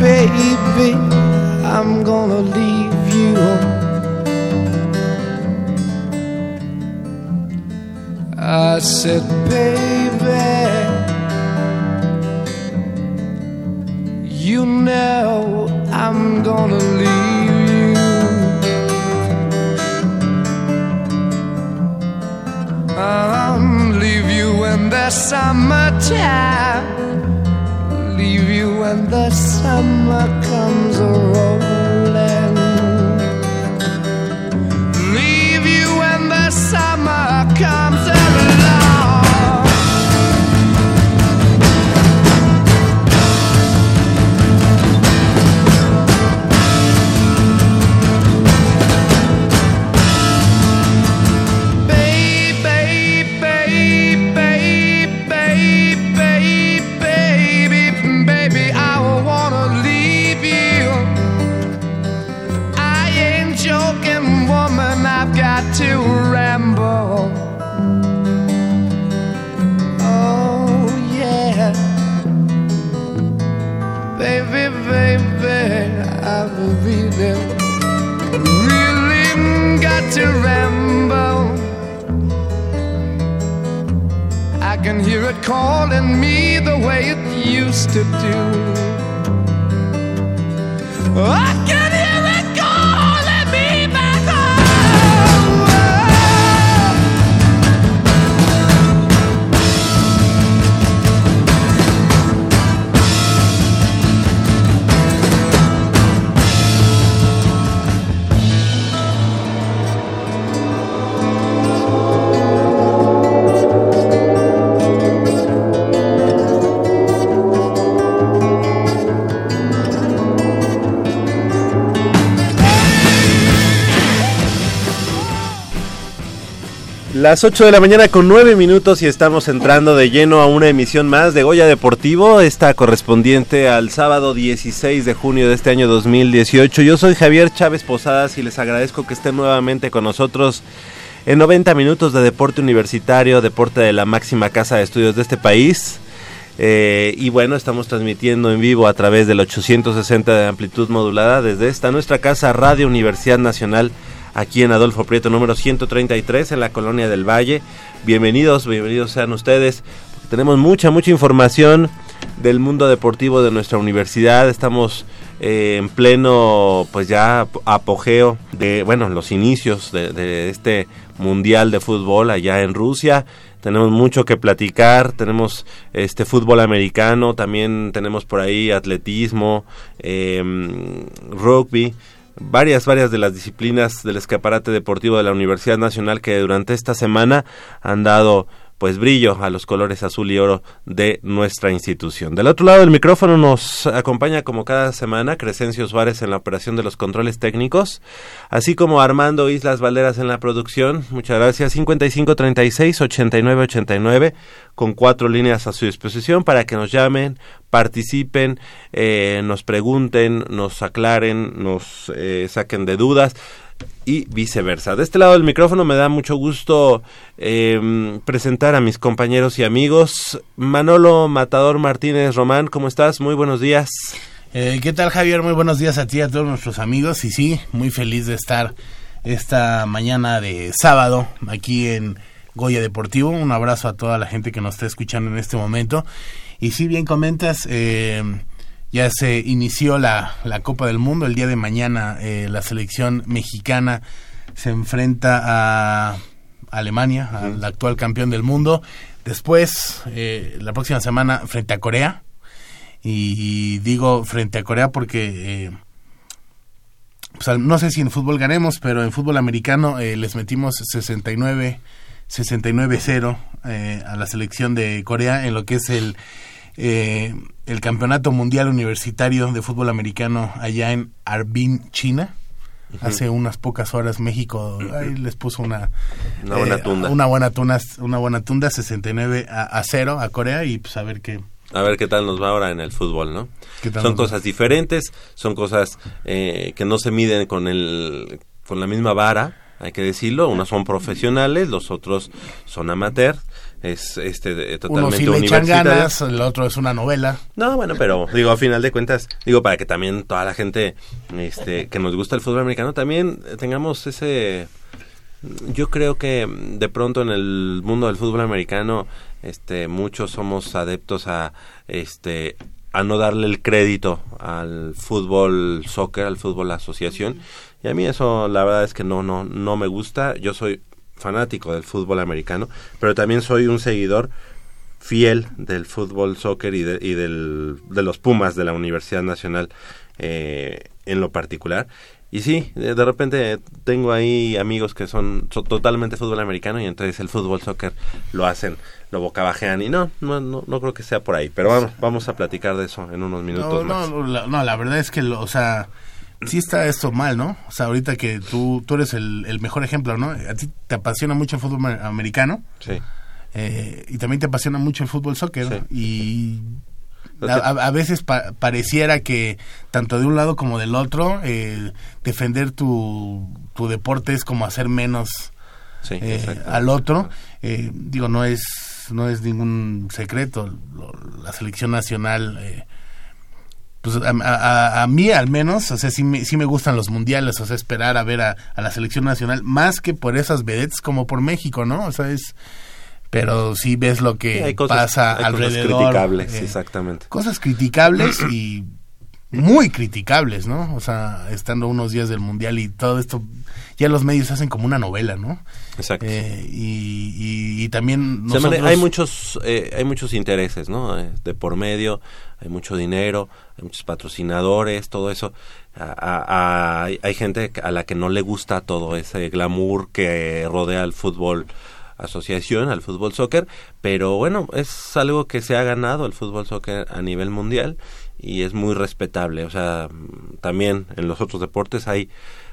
Baby, I'm gonna leave you. I said, baby, you know I'm gonna leave summertime. Leave you when the summer comes a calling me the way it used to do. I can Las 8 de la mañana con 9 minutos y estamos entrando de lleno a una emisión más de Goya Deportivo, esta correspondiente al sábado 16 de junio de este año 2018. Yo soy Javier Chávez Posadas y les agradezco que estén nuevamente con nosotros en 90 minutos de deporte universitario, deporte de la máxima casa de estudios de este país. Eh, y bueno, estamos transmitiendo en vivo a través del 860 de amplitud modulada desde esta nuestra casa Radio Universidad Nacional aquí en Adolfo Prieto número 133 en la Colonia del Valle. Bienvenidos, bienvenidos sean ustedes. Tenemos mucha, mucha información del mundo deportivo de nuestra universidad. Estamos eh, en pleno, pues ya apogeo de, bueno, los inicios de, este Mundial de Fútbol allá en Rusia tenemos mucho que platicar, tenemos este fútbol americano, también tenemos por ahí atletismo, eh, rugby, varias, varias de las disciplinas del escaparate deportivo de la Universidad Nacional que durante esta semana han dado pues brillo a los colores azul y oro de nuestra institución. Del otro lado del micrófono nos acompaña como cada semana Crescencio Suárez en la operación de los controles técnicos, así como Armando Islas Valderas en la producción. Muchas gracias. 5536-8989 con cuatro líneas a su disposición para que nos llamen, participen, eh, nos pregunten, nos aclaren, nos eh, saquen de dudas y viceversa. De este lado del micrófono me da mucho gusto eh, presentar a mis compañeros y amigos. Manolo Matador Martínez Román, ¿cómo estás? Muy buenos días. Eh, ¿Qué tal Javier? Muy buenos días a ti y a todos nuestros amigos. Y sí, muy feliz de estar esta mañana de sábado aquí en Goya Deportivo. Un abrazo a toda la gente que nos está escuchando en este momento. Y si bien comentas, eh, ya se inició la, la, Copa del Mundo. El día de mañana eh, la selección mexicana se enfrenta a Alemania, al actual campeón del mundo. Después, eh, la próxima semana, frente a Corea. Y, digo frente a Corea porque, eh, pues, no sé si en fútbol ganemos, pero en fútbol americano eh, les metimos 69 69-0 eh, a la selección de Corea en lo que es el, eh, el Campeonato Mundial Universitario de Fútbol Americano allá en Harbin, China. Hace unas pocas horas México ahí les puso una Una buena eh, tunda. una buena tunda una buena tunda 69 a, a 0 a Corea y pues a ver qué A ver qué tal nos va ahora en el fútbol, ¿no? ¿Qué tal Son cosas diferentes, son cosas eh, que no se miden con el con la misma vara, hay que decirlo. Unos son profesionales, los otros son amateurs. Es este uno totalmente sí le echan ganas, el otro es una novela. No, bueno, pero digo, a final de cuentas, digo, para que también toda la gente este, que nos gusta el fútbol americano también eh, tengamos ese... Yo creo que de pronto en el mundo del fútbol americano, este, muchos somos adeptos a, este, a no darle el crédito al fútbol soccer, al fútbol asociación. Y a mí eso, la verdad es que no, no, no me gusta. Yo soy fanático del fútbol americano, pero también soy un seguidor fiel del fútbol soccer y de, y del, de los Pumas de la Universidad Nacional eh, en lo particular. Y sí, de, de repente tengo ahí amigos que son, son totalmente fútbol americano y entonces el fútbol soccer lo hacen, lo bocabajean y no, no, no, no creo que sea por ahí. Pero vamos, vamos a platicar de eso en unos minutos No, más. no, la, no, la verdad es que, lo- o sea, sí está esto mal, ¿no? O sea, ahorita que tú, tú eres el, el mejor ejemplo, ¿no? A ti te apasiona mucho el fútbol amer- americano Sí. eh, y también te apasiona mucho el fútbol soccer Sí. y a, a- veces pa- pareciera que tanto de un lado como del otro eh, defender tu, tu deporte es como hacer menos Sí, eh, al otro. Digo, no es no es ningún secreto. Lo- la selección nacional, eh, pues a, a- a mí al menos, o sea, sí me, sí me gustan los mundiales, o sea, esperar a ver a, a la selección nacional, más que por esas vedettes como por México, ¿no? O sea, es... Pero sí ves lo que Sí, hay cosas, pasa hay cosas alrededor. criticables, eh, exactamente. cosas criticables y muy criticables, ¿no? O sea, estando unos días del mundial y todo esto, ya los medios hacen como una novela, ¿no? Exacto. Eh, y, y- y también nosotros... hay muchos eh, hay muchos intereses no Eh, de por medio hay mucho dinero hay muchos patrocinadores todo eso. A- a- hay, gente a la que no le gusta todo ese glamour que rodea al fútbol asociación al fútbol soccer pero bueno es algo que se ha ganado el fútbol soccer a nivel mundial y es muy respetable. O sea también en los otros deportes hay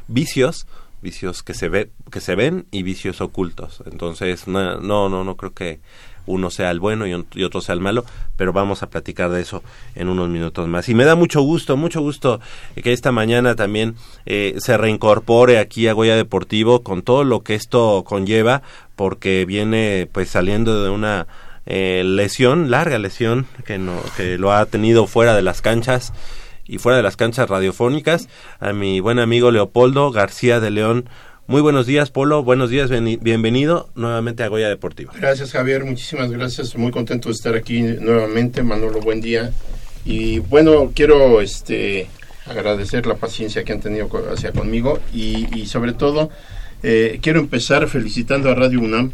vicios vicios que se ve que se ven y vicios ocultos. Entonces no no no, no creo que uno sea el bueno y, otro sea el malo pero vamos a platicar de eso en unos minutos más y me da mucho gusto mucho gusto que esta mañana también eh, se reincorpore aquí a Goya Deportivo con todo lo que esto conlleva porque viene pues saliendo de una eh, lesión larga lesión que no que lo ha tenido fuera de las canchas y fuera de las canchas radiofónicas, a mi buen amigo Leopoldo García de León. Muy buenos días, Polo. Buenos días, bienvenido nuevamente a Goya Deportivo. Gracias Javier, muchísimas gracias, muy contento de estar aquí nuevamente, Manolo, buen día. Y bueno, quiero este agradecer la paciencia que han tenido hacia conmigo y, y sobre todo eh, quiero empezar felicitando a Radio UNAM,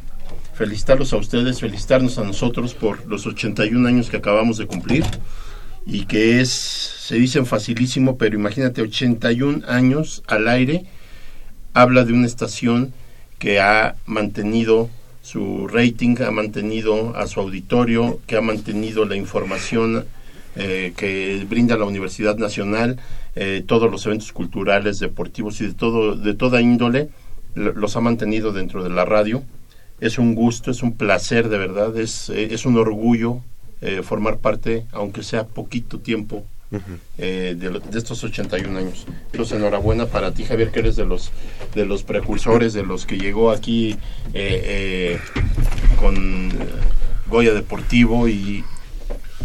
felicitarlos a ustedes, felicitarnos a nosotros por los 81 años que acabamos de cumplir y que es, se dicen facilísimo, pero imagínate 81 años al aire, habla de una estación que ha mantenido su rating, ha mantenido a su auditorio, que ha mantenido la información eh, que brinda la Universidad Nacional, eh, todos los eventos culturales, deportivos y de todo, de toda índole, lo- los ha mantenido dentro de la radio. Es un gusto, es un placer de verdad, es, eh, es un orgullo eh, formar parte, aunque sea poquito tiempo, eh, de, de estos 81 años. Entonces, enhorabuena para ti, Javier, que eres de los, de los precursores, de los que llegó aquí eh, eh, con eh, Goya Deportivo y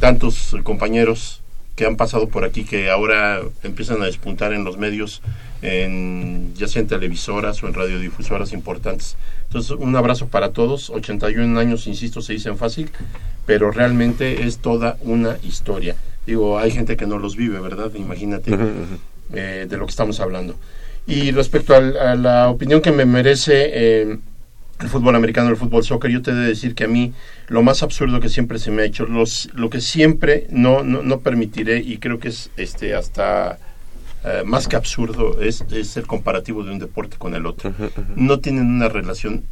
tantos compañeros que han pasado por aquí que ahora empiezan a despuntar en los medios en, ya sea en televisoras o en radiodifusoras importantes. Entonces, un abrazo para todos. 81 años, insisto, se dicen fácil, pero realmente es toda una historia. Digo, hay gente que no los vive, ¿verdad? Imagínate eh, de lo que estamos hablando. Y respecto al- a, la opinión que me merece eh, el fútbol americano, el fútbol soccer, yo te he de decir que a mí lo más absurdo que siempre se me ha hecho, los, lo que siempre no, no, no permitiré y creo que es este hasta eh, más que absurdo es, es el comparativo de un deporte con el otro. No tienen una relación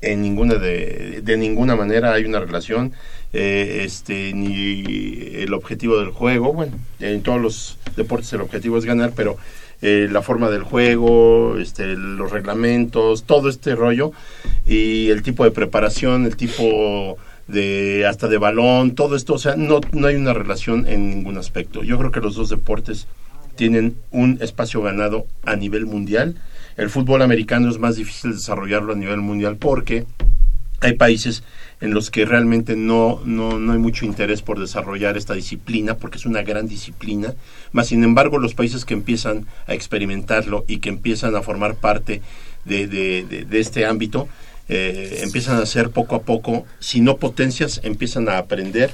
en ninguna de, de ninguna manera hay una relación eh, este ni el objetivo del juego bueno en todos los deportes el objetivo es ganar pero eh, la forma del juego este los reglamentos todo este rollo y el tipo de preparación el tipo de hasta de balón todo esto o sea no no hay una relación en ningún aspecto yo creo que los dos deportes tienen un espacio ganado a nivel mundial. El fútbol americano es más difícil desarrollarlo a nivel mundial porque hay países en los que realmente no, no, no hay mucho interés por desarrollar esta disciplina, porque es una gran disciplina. Más sin embargo, los países que empiezan a experimentarlo y que empiezan a formar parte de, este ámbito, eh, empiezan a hacer poco a poco, si no potencias, empiezan a aprender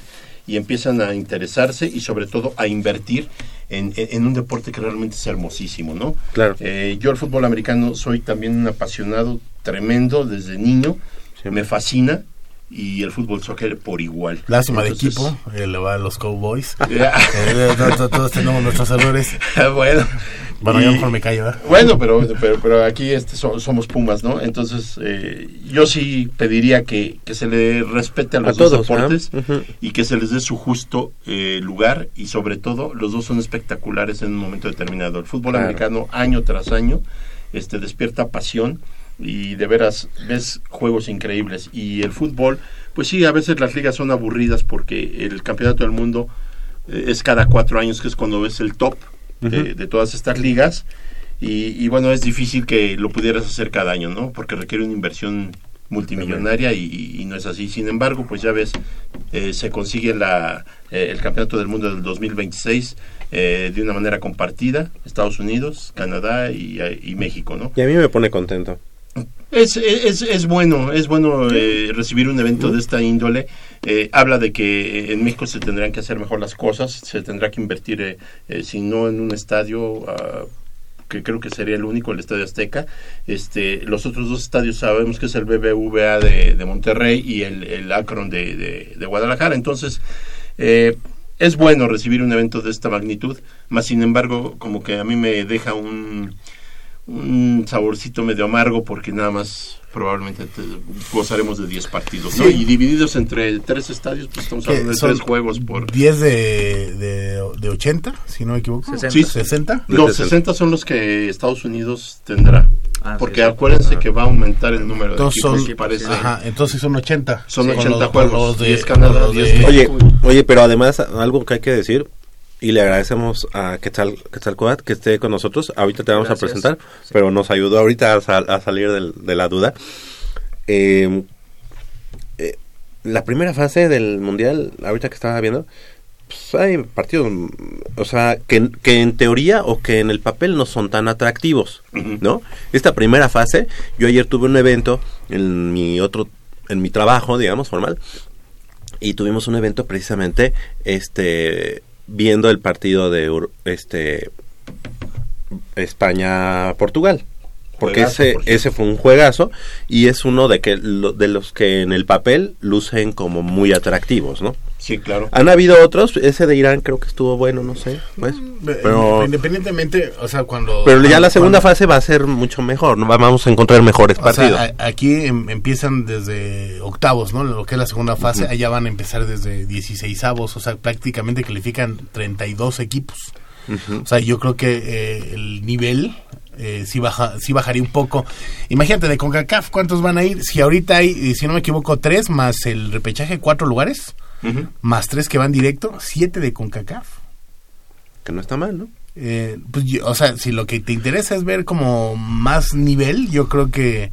y empiezan a interesarse y sobre todo a invertir en, un deporte que realmente es hermosísimo, ¿no? Claro. Eh, yo el fútbol americano soy también un apasionado tremendo desde niño, me fascina y el fútbol soccer por igual. Lástima de equipo, eh, le va a los Cowboys. Eh, to- to- todos tenemos nuestros errores. bueno, Bueno, yo mejor me callo, ¿verdad? Bueno, pero, pero, pero aquí este, so- somos Pumas, ¿no? Entonces, eh, yo sí pediría que, que se le respete a los A dos todos, deportes y que se les dé su justo eh, lugar y sobre todo los dos son espectaculares en un momento determinado. El fútbol Claro. americano año tras año este despierta pasión y de veras ves juegos increíbles. Y el fútbol pues sí a veces las ligas son aburridas porque el campeonato del mundo eh, es cada cuatro años que es cuando ves el top de, de todas estas ligas. Y, y bueno es difícil que lo pudieras hacer cada año no porque requiere una inversión multimillonaria y, y no es así. Sin embargo pues ya ves eh, se consigue la, eh, el campeonato del mundo del 2026 eh, de una manera compartida Estados Unidos Canadá y, y México no Y a mí me pone contento. Es, es, es bueno, es bueno eh, recibir un evento de esta índole. Eh, habla de que en México se tendrán que hacer mejor las cosas, se tendrá que invertir, eh, eh, si no en un estadio, ah, que creo que sería el único, el Estadio Azteca. Este, los otros dos estadios sabemos que es el BBVA de, de Monterrey y el, el Akron de, de, de Guadalajara. Entonces, eh, es bueno recibir un evento de esta magnitud, más sin embargo, como que a mí me deja un, un saborcito medio amargo porque nada más probablemente te- gozaremos de 10 partidos, ¿no? Sí. Y divididos entre tres estadios, pues estamos hablando de son tres juegos por... 10 de, de, de 80, si no me equivoco. 60. Sí. 60. No, De 60 son los que Estados Unidos tendrá. Ah, porque sí, sí. acuérdense que va a aumentar el número de equipos, son, parece. ajá, entonces son 80. Son Con 80 con juegos, de- 10 con Canadá, los de- 10 Oye, oye, pero además algo que hay que decir y le agradecemos a Quetzal, Quetzalcóatl que esté con nosotros. Ahorita te vamos Gracias. a presentar, pero nos ayudó ahorita a, sal- a salir del- de la duda. Eh, eh, la primera fase del mundial, ahorita que estaba viendo, pues hay partidos, o sea, que, que en teoría o que en el papel no son tan atractivos, Ujú. ¿no? Esta primera fase, yo ayer tuve un evento en mi otro, en mi trabajo, digamos, formal, y tuvimos un evento precisamente, este, viendo el partido de, este, España-Portugal. Porque Juegazo, ese, por ese fue un juegazo y es uno de que lo- de los que en el papel lucen como muy atractivos, ¿no? Sí, claro. Han habido otros, ese de Irán creo que estuvo bueno, no sé, pues. Pero, Independientemente, o sea, cuando... pero ya la cuando- segunda fase va a ser mucho mejor, ¿no? vamos a encontrar mejores O partidos. sea, a- aquí em- empiezan desde octavos, ¿no? Lo que es la segunda fase, allá van a empezar desde 16 avos, o sea, prácticamente califican 32 equipos. O sea, yo creo que eh, el nivel eh, sí, baja, sí bajaría un poco. Imagínate, de CONCACAF, ¿cuántos van a ir? Si ahorita hay, eh, si no me equivoco, tres más el repechaje, cuatro lugares, Más tres que van directo, siete de CONCACAF. que no está mal, ¿no? Eh, pues, yo- o sea, si lo que te interesa es ver como más nivel, yo creo que,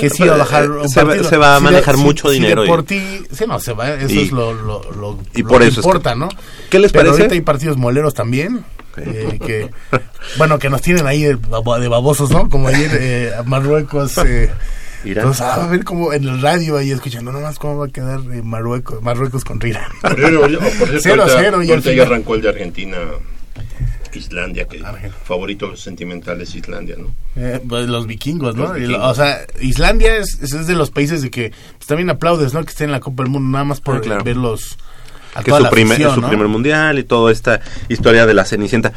que sí va a bajar un Ah, se, va, se va a Si manejar si- mucho si dinero. y- por ti, sí, no, se va, eso Y- es lo, lo, lo- y lo por que eso es importa, que- ¿no? ¿Qué les Pero parece? ahorita hay partidos moleros también. eh, que bueno que nos tienen ahí de, babo- de babosos no como ayer eh, Marruecos eh, Irán. entonces, a ver cómo en el radio ahí escuchando nomás cómo va a quedar eh, Marruecos Marruecos contra Irán por cierto, Cero, ahorita- cero, y al ahorita ya final- arrancó el de Argentina, Islandia, que favorito sentimental es Islandia, ¿no? Eh, pues, los vikingos, ¿no? Los vikingos. o sea, Islandia es, es- de los países de que pues, también aplaudes, ¿no? Que esté en la Copa del Mundo, nada más por Ah, claro. verlos a que es su, primer, afición, es su ¿no? primer mundial y toda esta historia de la Cenicienta.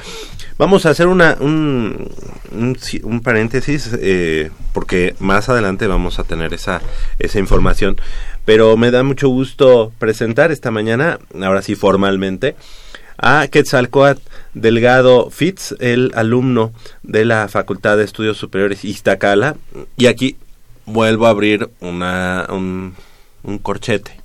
Vamos a hacer una un, un, sí, un paréntesis eh, porque más adelante vamos a tener esa, esa información. Pero me da mucho gusto presentar esta mañana, ahora sí formalmente, a Quetzalcoatl Delgado Fitz, el alumno de la Facultad de Estudios Superiores Iztacala. Y aquí vuelvo a abrir una, un, un corchete.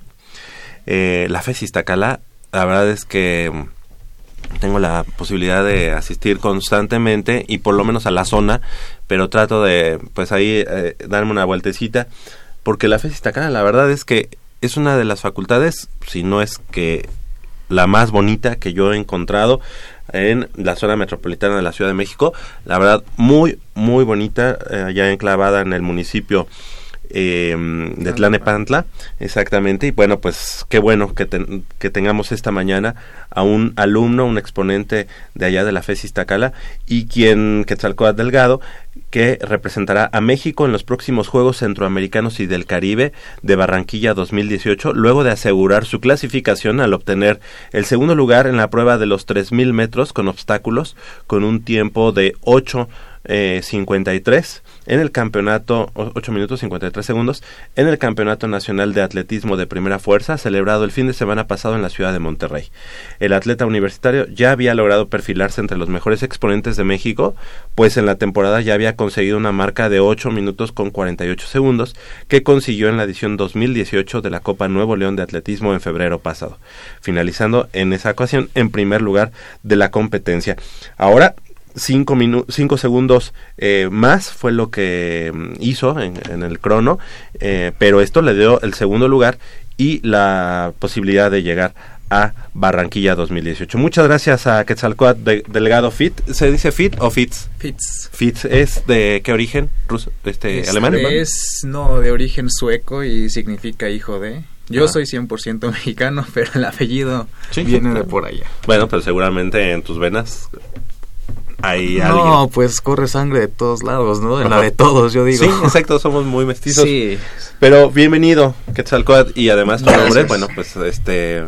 Eh, la FES Iztacala, la verdad es que mm, tengo la posibilidad de asistir constantemente y por lo menos a la zona, pero trato de, pues ahí, eh, darme una vueltecita, porque la FES Iztacala, la verdad es que es una de las facultades, si no es que la más bonita que yo he encontrado en la zona metropolitana de la Ciudad de México. La verdad, muy, muy bonita, eh, allá enclavada en el municipio eh, de Tlanepantla, exactamente. Y bueno, pues qué bueno que, ten- que tengamos esta mañana a un alumno, un exponente de allá de la FES Iztacala, y quien, Quetzalcóatl Delgado, que representará a México en los próximos Juegos Centroamericanos y del Caribe de Barranquilla 2018, luego de asegurar su clasificación al obtener el segundo lugar en la prueba de los 3.000 metros con obstáculos, con un tiempo de 8 eh, 53 en el campeonato, o- 8 minutos 53 segundos, en el Campeonato Nacional de Atletismo de Primera Fuerza, celebrado el fin de semana pasado en la ciudad de Monterrey. El atleta universitario ya había logrado perfilarse entre los mejores exponentes de México, pues en la temporada ya había conseguido una marca de 8 minutos con 48 segundos, que consiguió en la edición 2018 de la Copa Nuevo León de Atletismo en febrero pasado, finalizando en esa ocasión en primer lugar de la competencia. Ahora cinco, minu- cinco segundos eh, más fue lo que mm, hizo en, en el crono, eh, pero esto le dio el segundo lugar y la posibilidad de llegar a Barranquilla 2018. Muchas gracias a Quetzalcóatl de- Delegado Fit. ¿Se dice Fit o Fitz? Fitz. Fitz es de qué origen? ¿Ruso? Este, Este alemán. Es, no, de origen sueco y significa hijo de. Yo Ah. soy 100% mexicano, pero el apellido Sí, viene de claro. por allá. Bueno, pero seguramente en tus venas hay No, alguien. pues corre sangre de todos lados, ¿no? En la de todos, yo digo. Sí, exacto, somos muy mestizos. Sí, Pero bienvenido, Quetzalcóatl, y además tu nombre, bueno, pues este,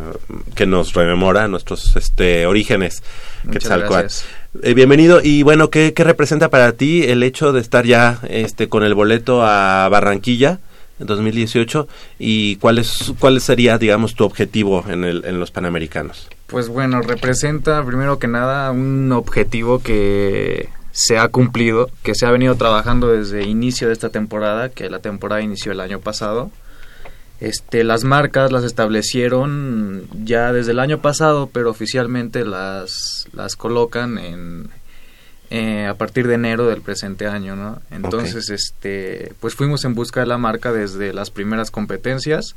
que nos rememora nuestros este orígenes, Muchas Quetzalcóatl. gracias. Eh, bienvenido, y bueno, ¿qué, ¿qué representa para ti el hecho de estar ya este con el boleto a Barranquilla en 2018 y cuál es cuál sería, digamos, tu objetivo en el en los Panamericanos? Pues bueno, representa primero que nada un objetivo que se ha cumplido, que se ha venido trabajando desde inicio de esta temporada, que la temporada inició el año pasado. Este, las marcas las establecieron ya desde el año pasado, pero oficialmente las, las colocan en, eh, a partir de enero del presente año, ¿no? Entonces, este, pues fuimos en busca de la marca desde las primeras competencias.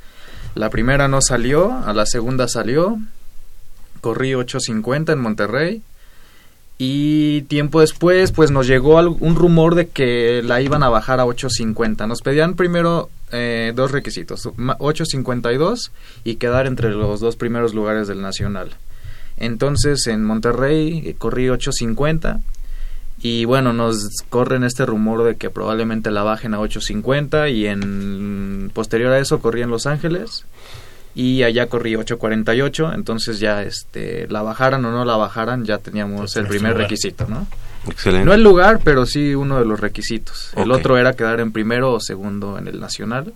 La primera no salió, a la segunda salió, corrí 8.50 en Monterrey y tiempo después pues nos llegó un rumor de que la iban a bajar a 8.50. Nos pedían primero eh, dos requisitos, ma- 8.52 y quedar entre los dos primeros lugares del nacional. Entonces en Monterrey eh, corrí 8.50 y bueno, nos corren este rumor de que probablemente la bajen a 8.50 y en posterior a eso corrí en Los Ángeles y allá corrí 8.48, entonces ya este la bajaran o no la bajaran, ya teníamos el primer lugar. requisito, ¿no? Excelente. No el lugar, pero sí uno de los requisitos. El otro era quedar en primero o segundo en el nacional.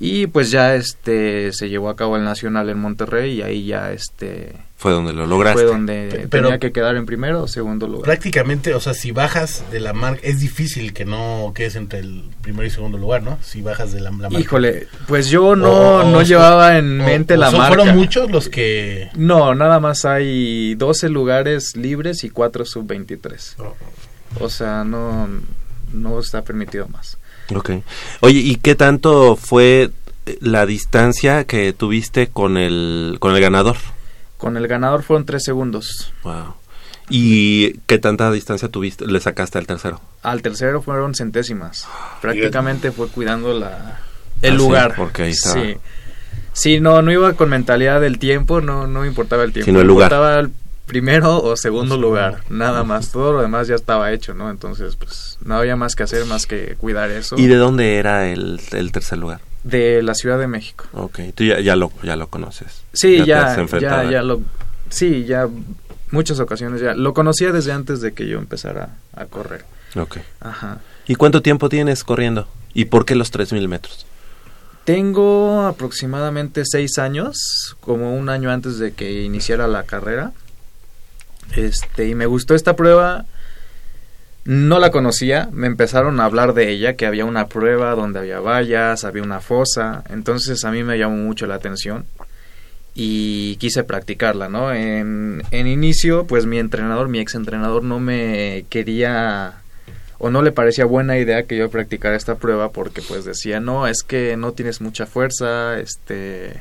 Y pues ya este se llevó a cabo el nacional en Monterrey y ahí ya este Fue donde lo lograste. fue donde pero- tenía que quedar en primero o segundo lugar. Prácticamente, o sea, si bajas de la marca, es difícil que no quedes entre el primero y segundo lugar, ¿no? Si bajas de la, la marca. Híjole, pues yo no, O- o- no llevaba en o- mente o la son- marca. Fueron muchos los que... No, nada más hay 12 lugares libres y 4 sub-23. O sea, no, no está permitido más. Ok. Oye, ¿y qué tanto fue la distancia que tuviste con el con el ganador? Con el ganador fueron 3 segundos. Wow. ¿Y qué tanta distancia tuviste, le sacaste al tercero? Al tercero fueron centésimas. Prácticamente fue cuidando la el Ah, sí, lugar. porque ahí estaba. Sí. Sí, no, no iba con mentalidad del tiempo, no, no importaba el tiempo. Sino el lugar. importaba el primero o segundo lugar, nada más. Todo lo demás ya estaba hecho, ¿no? Entonces, pues, no había más que hacer más que cuidar eso. ¿Y de dónde era el, el tercer lugar? De la Ciudad de México. Ok, tú ya, ya, lo, ya lo conoces. Sí, te ya, has ya, enfrentado ya, lo... Sí, ya muchas ocasiones ya. Lo conocía desde antes de que yo empezara a correr. Ok. Ajá. ¿Y cuánto tiempo tienes corriendo? ¿Y por qué los 3.000 metros? Tengo aproximadamente seis años, como un año antes de que iniciara la carrera. Este, y me gustó esta prueba. No la conocía, me empezaron a hablar de ella, que había una prueba donde había vallas, había una fosa, entonces a mí me llamó mucho la atención y quise practicarla, ¿no? En, en inicio, pues mi entrenador, mi ex entrenador no me quería o no le parecía buena idea que yo practicara esta prueba porque pues decía, no, es que no tienes mucha fuerza, este,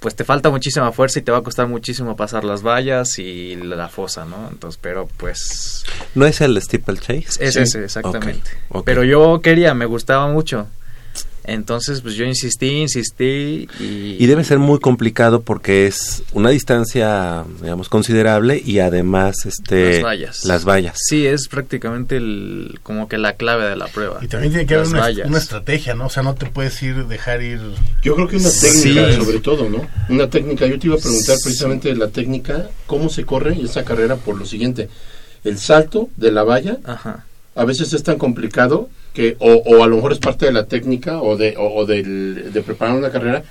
pues te falta muchísima fuerza y te va a costar muchísimo pasar las vallas y la fosa, ¿no? Entonces, pero pues ¿No es el steeplechase? es Sí. ese, exactamente. Pero yo quería, me gustaba mucho. Entonces, pues yo insistí, insistí y... Y debe ser muy complicado porque es una distancia, digamos, considerable y además, este... Las vallas. Las vallas. Sí, es prácticamente el, como que la clave de la prueba. Y también tiene que haber una, vallas. una estrategia, ¿no? O sea, no te puedes ir, dejar ir... Yo creo que una Sí. técnica, sobre todo, ¿no? Una técnica. Yo te iba a preguntar Sí. precisamente de la técnica, cómo se corre esa carrera por lo siguiente. El salto de la valla Ajá. A veces es tan complicado que, o, o a lo mejor es parte de la técnica o de, o, o del- de preparar una carrera,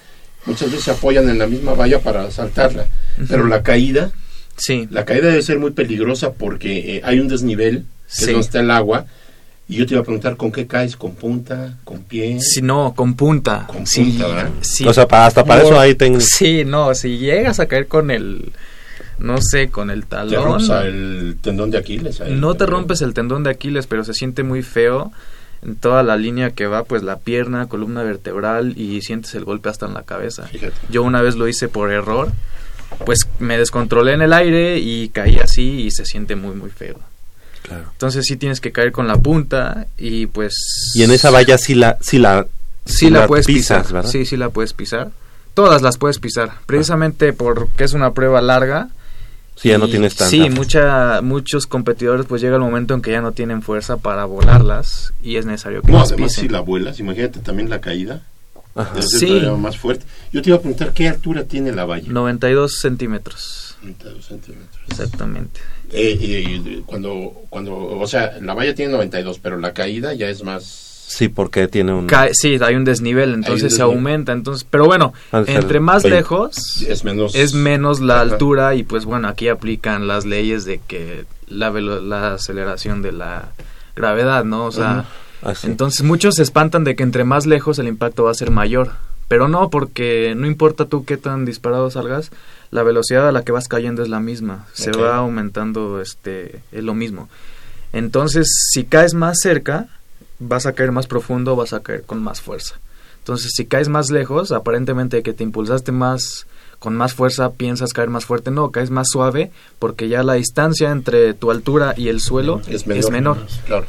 muchas veces se apoyan en la misma valla para saltarla. Pero la caída, Sí. la caída debe ser muy peligrosa porque eh, hay un desnivel, que Sí. es donde está el agua. Y yo te iba a preguntar, ¿con qué caes? ¿Con punta? ¿Con pie? Si no, con punta. Con Sí, punta, ¿verdad? sí. O sea, pa- hasta para No, eso hay técnica. Sí, no, si llegas a caer con el, no sé, con el Te talón. rompes el tendón de Aquiles. ahí. no te rompes el tendón de Aquiles, pero se siente muy feo en toda la línea que va, pues la pierna, columna vertebral y sientes el golpe hasta en la cabeza. Fíjate. Yo una vez lo hice por error, pues me descontrolé en el aire y caí así y se siente muy muy feo. Claro. Entonces sí tienes que caer con la punta y pues Y en esa valla sí la... Sí la, sí la, puedes pisas, pisar, ¿verdad? sí, sí la puedes pisar. Todas las puedes pisar, precisamente porque es una prueba larga. Sí, ya no y tienes tanta. Sí, mucha, muchos competidores pues llega el momento en que ya no tienen fuerza para volarlas y es necesario que No, las además pisen. si la vuelas, imagínate también la caída. Ajá. Sí. más fuerte. Yo te iba a preguntar, ¿qué altura tiene la valla? 92 centímetros, 92 centímetros. exactamente. Eh, eh, cuando, cuando, o sea, la valla tiene 92, pero la caída ya es más... Sí, porque tiene un... Cae- sí, hay un desnivel, entonces se desnivel. aumenta, entonces, pero bueno, entre más 20. lejos Es menos... es menos la Ajá. altura y pues bueno, aquí aplican las leyes de que la, velo- la aceleración de la gravedad, ¿no? O sea, entonces muchos se espantan de que entre más lejos el impacto va a ser mayor, pero no, porque no importa tú qué tan disparado salgas, la velocidad a la que vas cayendo es la misma, se va aumentando, este, es lo mismo. Entonces, si caes más cerca, vas a caer más profundo, vas a caer con más fuerza. Entonces, si caes más lejos, aparentemente que te impulsaste más con más fuerza, piensas caer más fuerte, no, caes más suave, porque ya la distancia entre tu altura y el suelo es es menor. menor. Claro.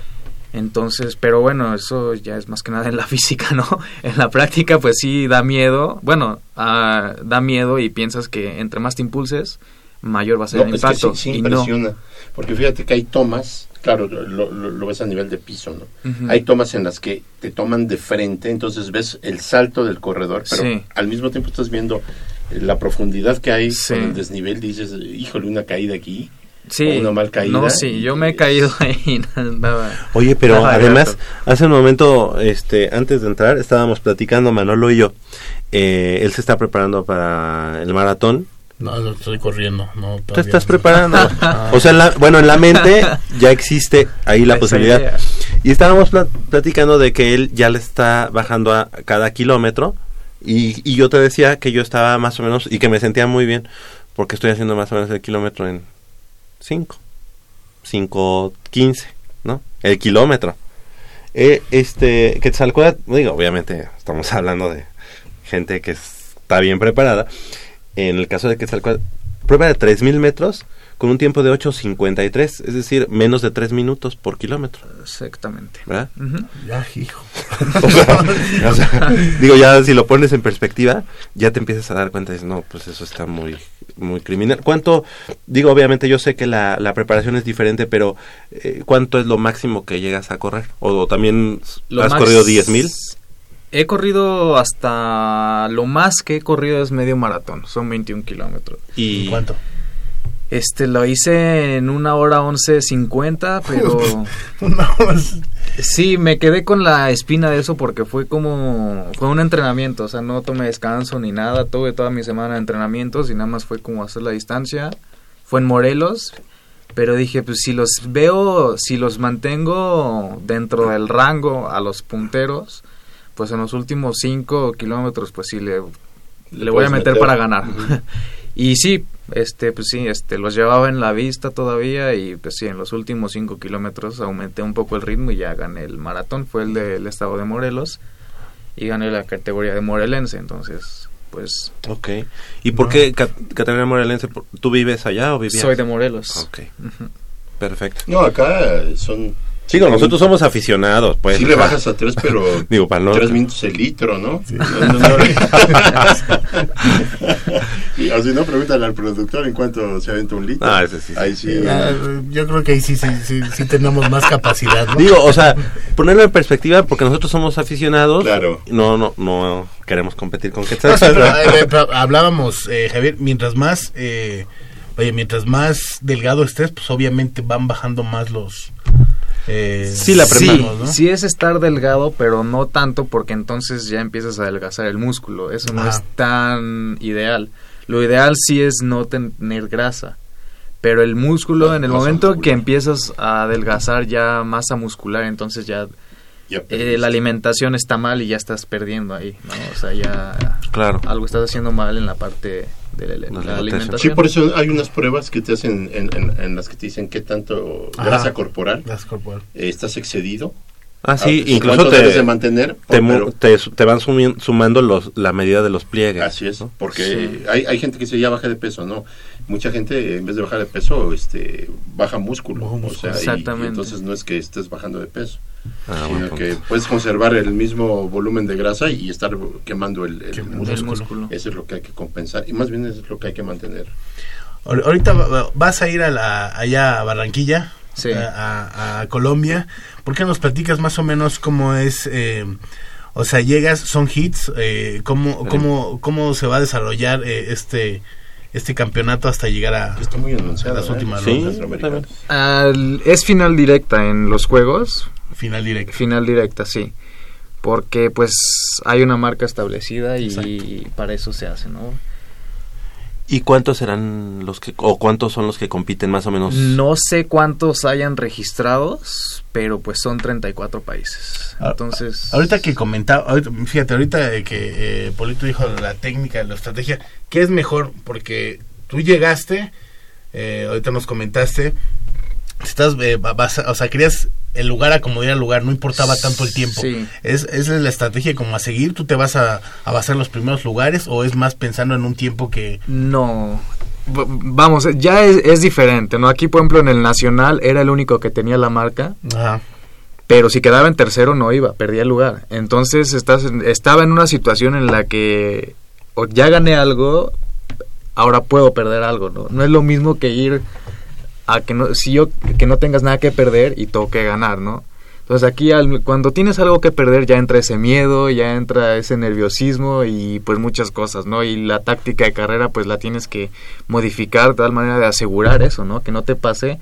Entonces, pero bueno, eso ya es más que nada en la física, ¿no? En la práctica, pues sí da miedo. Bueno, ah, da miedo y piensas que entre más te impulses, mayor va a ser No, el es que impacto. sí, sí no. impresiona. Porque fíjate que hay tomas, claro, lo, lo- lo ves a nivel de piso, ¿no? Hay tomas en las que te toman de frente, entonces ves el salto del corredor, pero Sí. al mismo tiempo estás viendo eh, la profundidad que hay Sí. con el desnivel, dices, híjole, una caída aquí. Sí. o una mal caída No, sí, yo me he caído ahí. nada. Oye, pero Nada además, hace un momento, este, antes de entrar, estábamos platicando Manolo y yo. Eh, él se está preparando para el maratón. No, lo estoy corriendo. No, Te estás no. preparando. Ah. o sea, en la- bueno, en la mente ya existe ahí la Esa posibilidad. idea. Y estábamos pla- platicando de que él ya le está bajando a cada kilómetro. Y, y yo te decía que yo estaba más o menos y que me sentía muy bien porque estoy haciendo más o menos el kilómetro en 5, 5, 15, ¿no? El kilómetro. Eh, este, Quetzalcóatl, digo, obviamente estamos hablando de gente que está bien preparada. En el caso de Quetzalcóatl, prueba de 3000 metros con un tiempo de 8.53, es decir, menos de 3 minutos por kilómetro, Exactamente. ¿verdad? Ya, hijo. O sea, o sea, digo, ya si lo pones en perspectiva, ya te empiezas a dar cuenta y dices, no, pues eso está muy muy criminal. ¿Cuánto, digo, obviamente yo sé que la, la preparación es diferente, pero eh, ¿cuánto es lo máximo que llegas a correr? ¿O, también Lo has corrido 10 mil? He corrido hasta... Lo más que he corrido es medio maratón. Son 21 kilómetros. Y, ¿Cuánto? Este, lo hice en una hora 11.50, pero... Sí, me quedé con la espina de eso porque fue como... Fue un entrenamiento, o sea, no tomé descanso ni nada. Tuve toda mi semana de entrenamientos y nada más fue como hacer la distancia. Fue en Morelos, pero dije, pues si los veo, si los mantengo dentro del rango a los punteros, pues en los últimos 5 kilómetros, pues sí le, le voy a meter, meter. para ganar. y sí, este, pues sí, este, los llevaba en la vista todavía y pues sí, en los últimos 5 kilómetros aumenté un poco el ritmo y ya gané el maratón, fue el del estado de Morelos y gané la categoría de morelense, entonces, pues Ok. ¿Y por qué Cat- Catarina Morelense? ¿Tú vives allá o vivías? soy de Morelos. Ok, perfecto. No, acá son... Digo, nosotros somos aficionados, pues. sí o le bajas a tres, pero... Digo, para no... Tres minutos el litro, ¿no? No, no, no. Y así no, pregúntale al productor en cuánto se aventa un litro. Ah, ese sí, sí. Ahí sí. Ah, yo creo que ahí sí, sí, sí, sí tenemos más capacidad, ¿no? Digo, o sea, ponerlo en perspectiva porque nosotros somos aficionados. Claro. No, no, no queremos competir con No, Quetzal. sí, pero, eh, pero hablábamos, eh, Javier, mientras más, eh, oye, mientras más delgado estés, pues obviamente van bajando más los... eh, Sí, la sí, prepara- ¿no? sí es estar delgado, pero no tanto porque entonces ya empiezas a adelgazar el músculo. Eso no es tan ideal. Lo ideal sí es no tener grasa. Pero el músculo, en el momento que empiezas a adelgazar ya masa muscular, entonces Ya eh, la alimentación está mal y ya estás perdiendo ahí, ¿no? O sea, ya Claro. algo estás haciendo mal en la parte de la, la alimentación. alimentación. Sí, por eso hay unas pruebas que te hacen en, en- en las que te dicen qué tanto Ajá. grasa corporal eh, estás excedido. Ah, sí, Ah, incluso ¿cuánto debes de te, mantener? te, mu- pero- te, su- te van sumi- sumando los, la medida de los pliegues. Así es, ¿no? porque Sí. hay, hay gente que se ya baja de peso, ¿no? Mucha gente en vez de bajar de peso, este, baja músculo, Baja o músculo. sea, y- y Exactamente. entonces no es que estés bajando de peso, Ah, sino que puedes conservar el mismo volumen de grasa y estar quemando el, músculo. el músculo. Eso es lo que hay que compensar y más bien eso es lo que hay que mantener. Ahor- Ahorita va- va- vas a ir a la, allá a Barranquilla, Sí. a, a- a Colombia. ¿Por qué nos platicas más o menos cómo es? eh, o sea, llegas, son hits, eh, cómo, cómo, cómo se va a desarrollar eh, este este campeonato hasta llegar a... Está muy anunciada. Las ¿eh? últimas Sí. Al- es final directa en los juegos, Final directo. Final directa, sí. Porque pues hay una marca establecida y Exacto. para eso se hace, ¿no? ¿Y cuántos serán los que, o cuántos son los que compiten más o menos? No sé cuántos hayan registrados, pero pues son 34 países. Ah, Entonces... Ahorita que comentaba, ahorita- fíjate, ahorita que eh, Polito dijo la técnica, la estrategia, ¿qué es mejor? Porque tú llegaste, eh, ahorita nos comentaste, estás, eh, vas o sea, querías el lugar a como ir al lugar, no importaba tanto el tiempo. Sí. ¿Es, ¿Esa es la estrategia como a seguir? ¿Tú te vas a, a basar en los primeros lugares o es más pensando en un tiempo que... No. Vamos, ya es, es diferente, ¿no? Aquí, por ejemplo, en el Nacional era el único que tenía la marca, Ajá. pero si quedaba en tercero no iba, perdía el lugar. Entonces estás estaba en una situación en la que o ya gané algo, ahora puedo perder algo, ¿no? No es lo mismo que ir a que no, si yo, que no tengas nada que perder y toque ganar, ¿no? Entonces aquí al- cuando tienes algo que perder ya entra ese miedo, ya entra ese nerviosismo y pues muchas cosas, ¿no? Y la táctica de carrera pues la tienes que modificar de tal manera de asegurar eso, ¿no? Que no te pase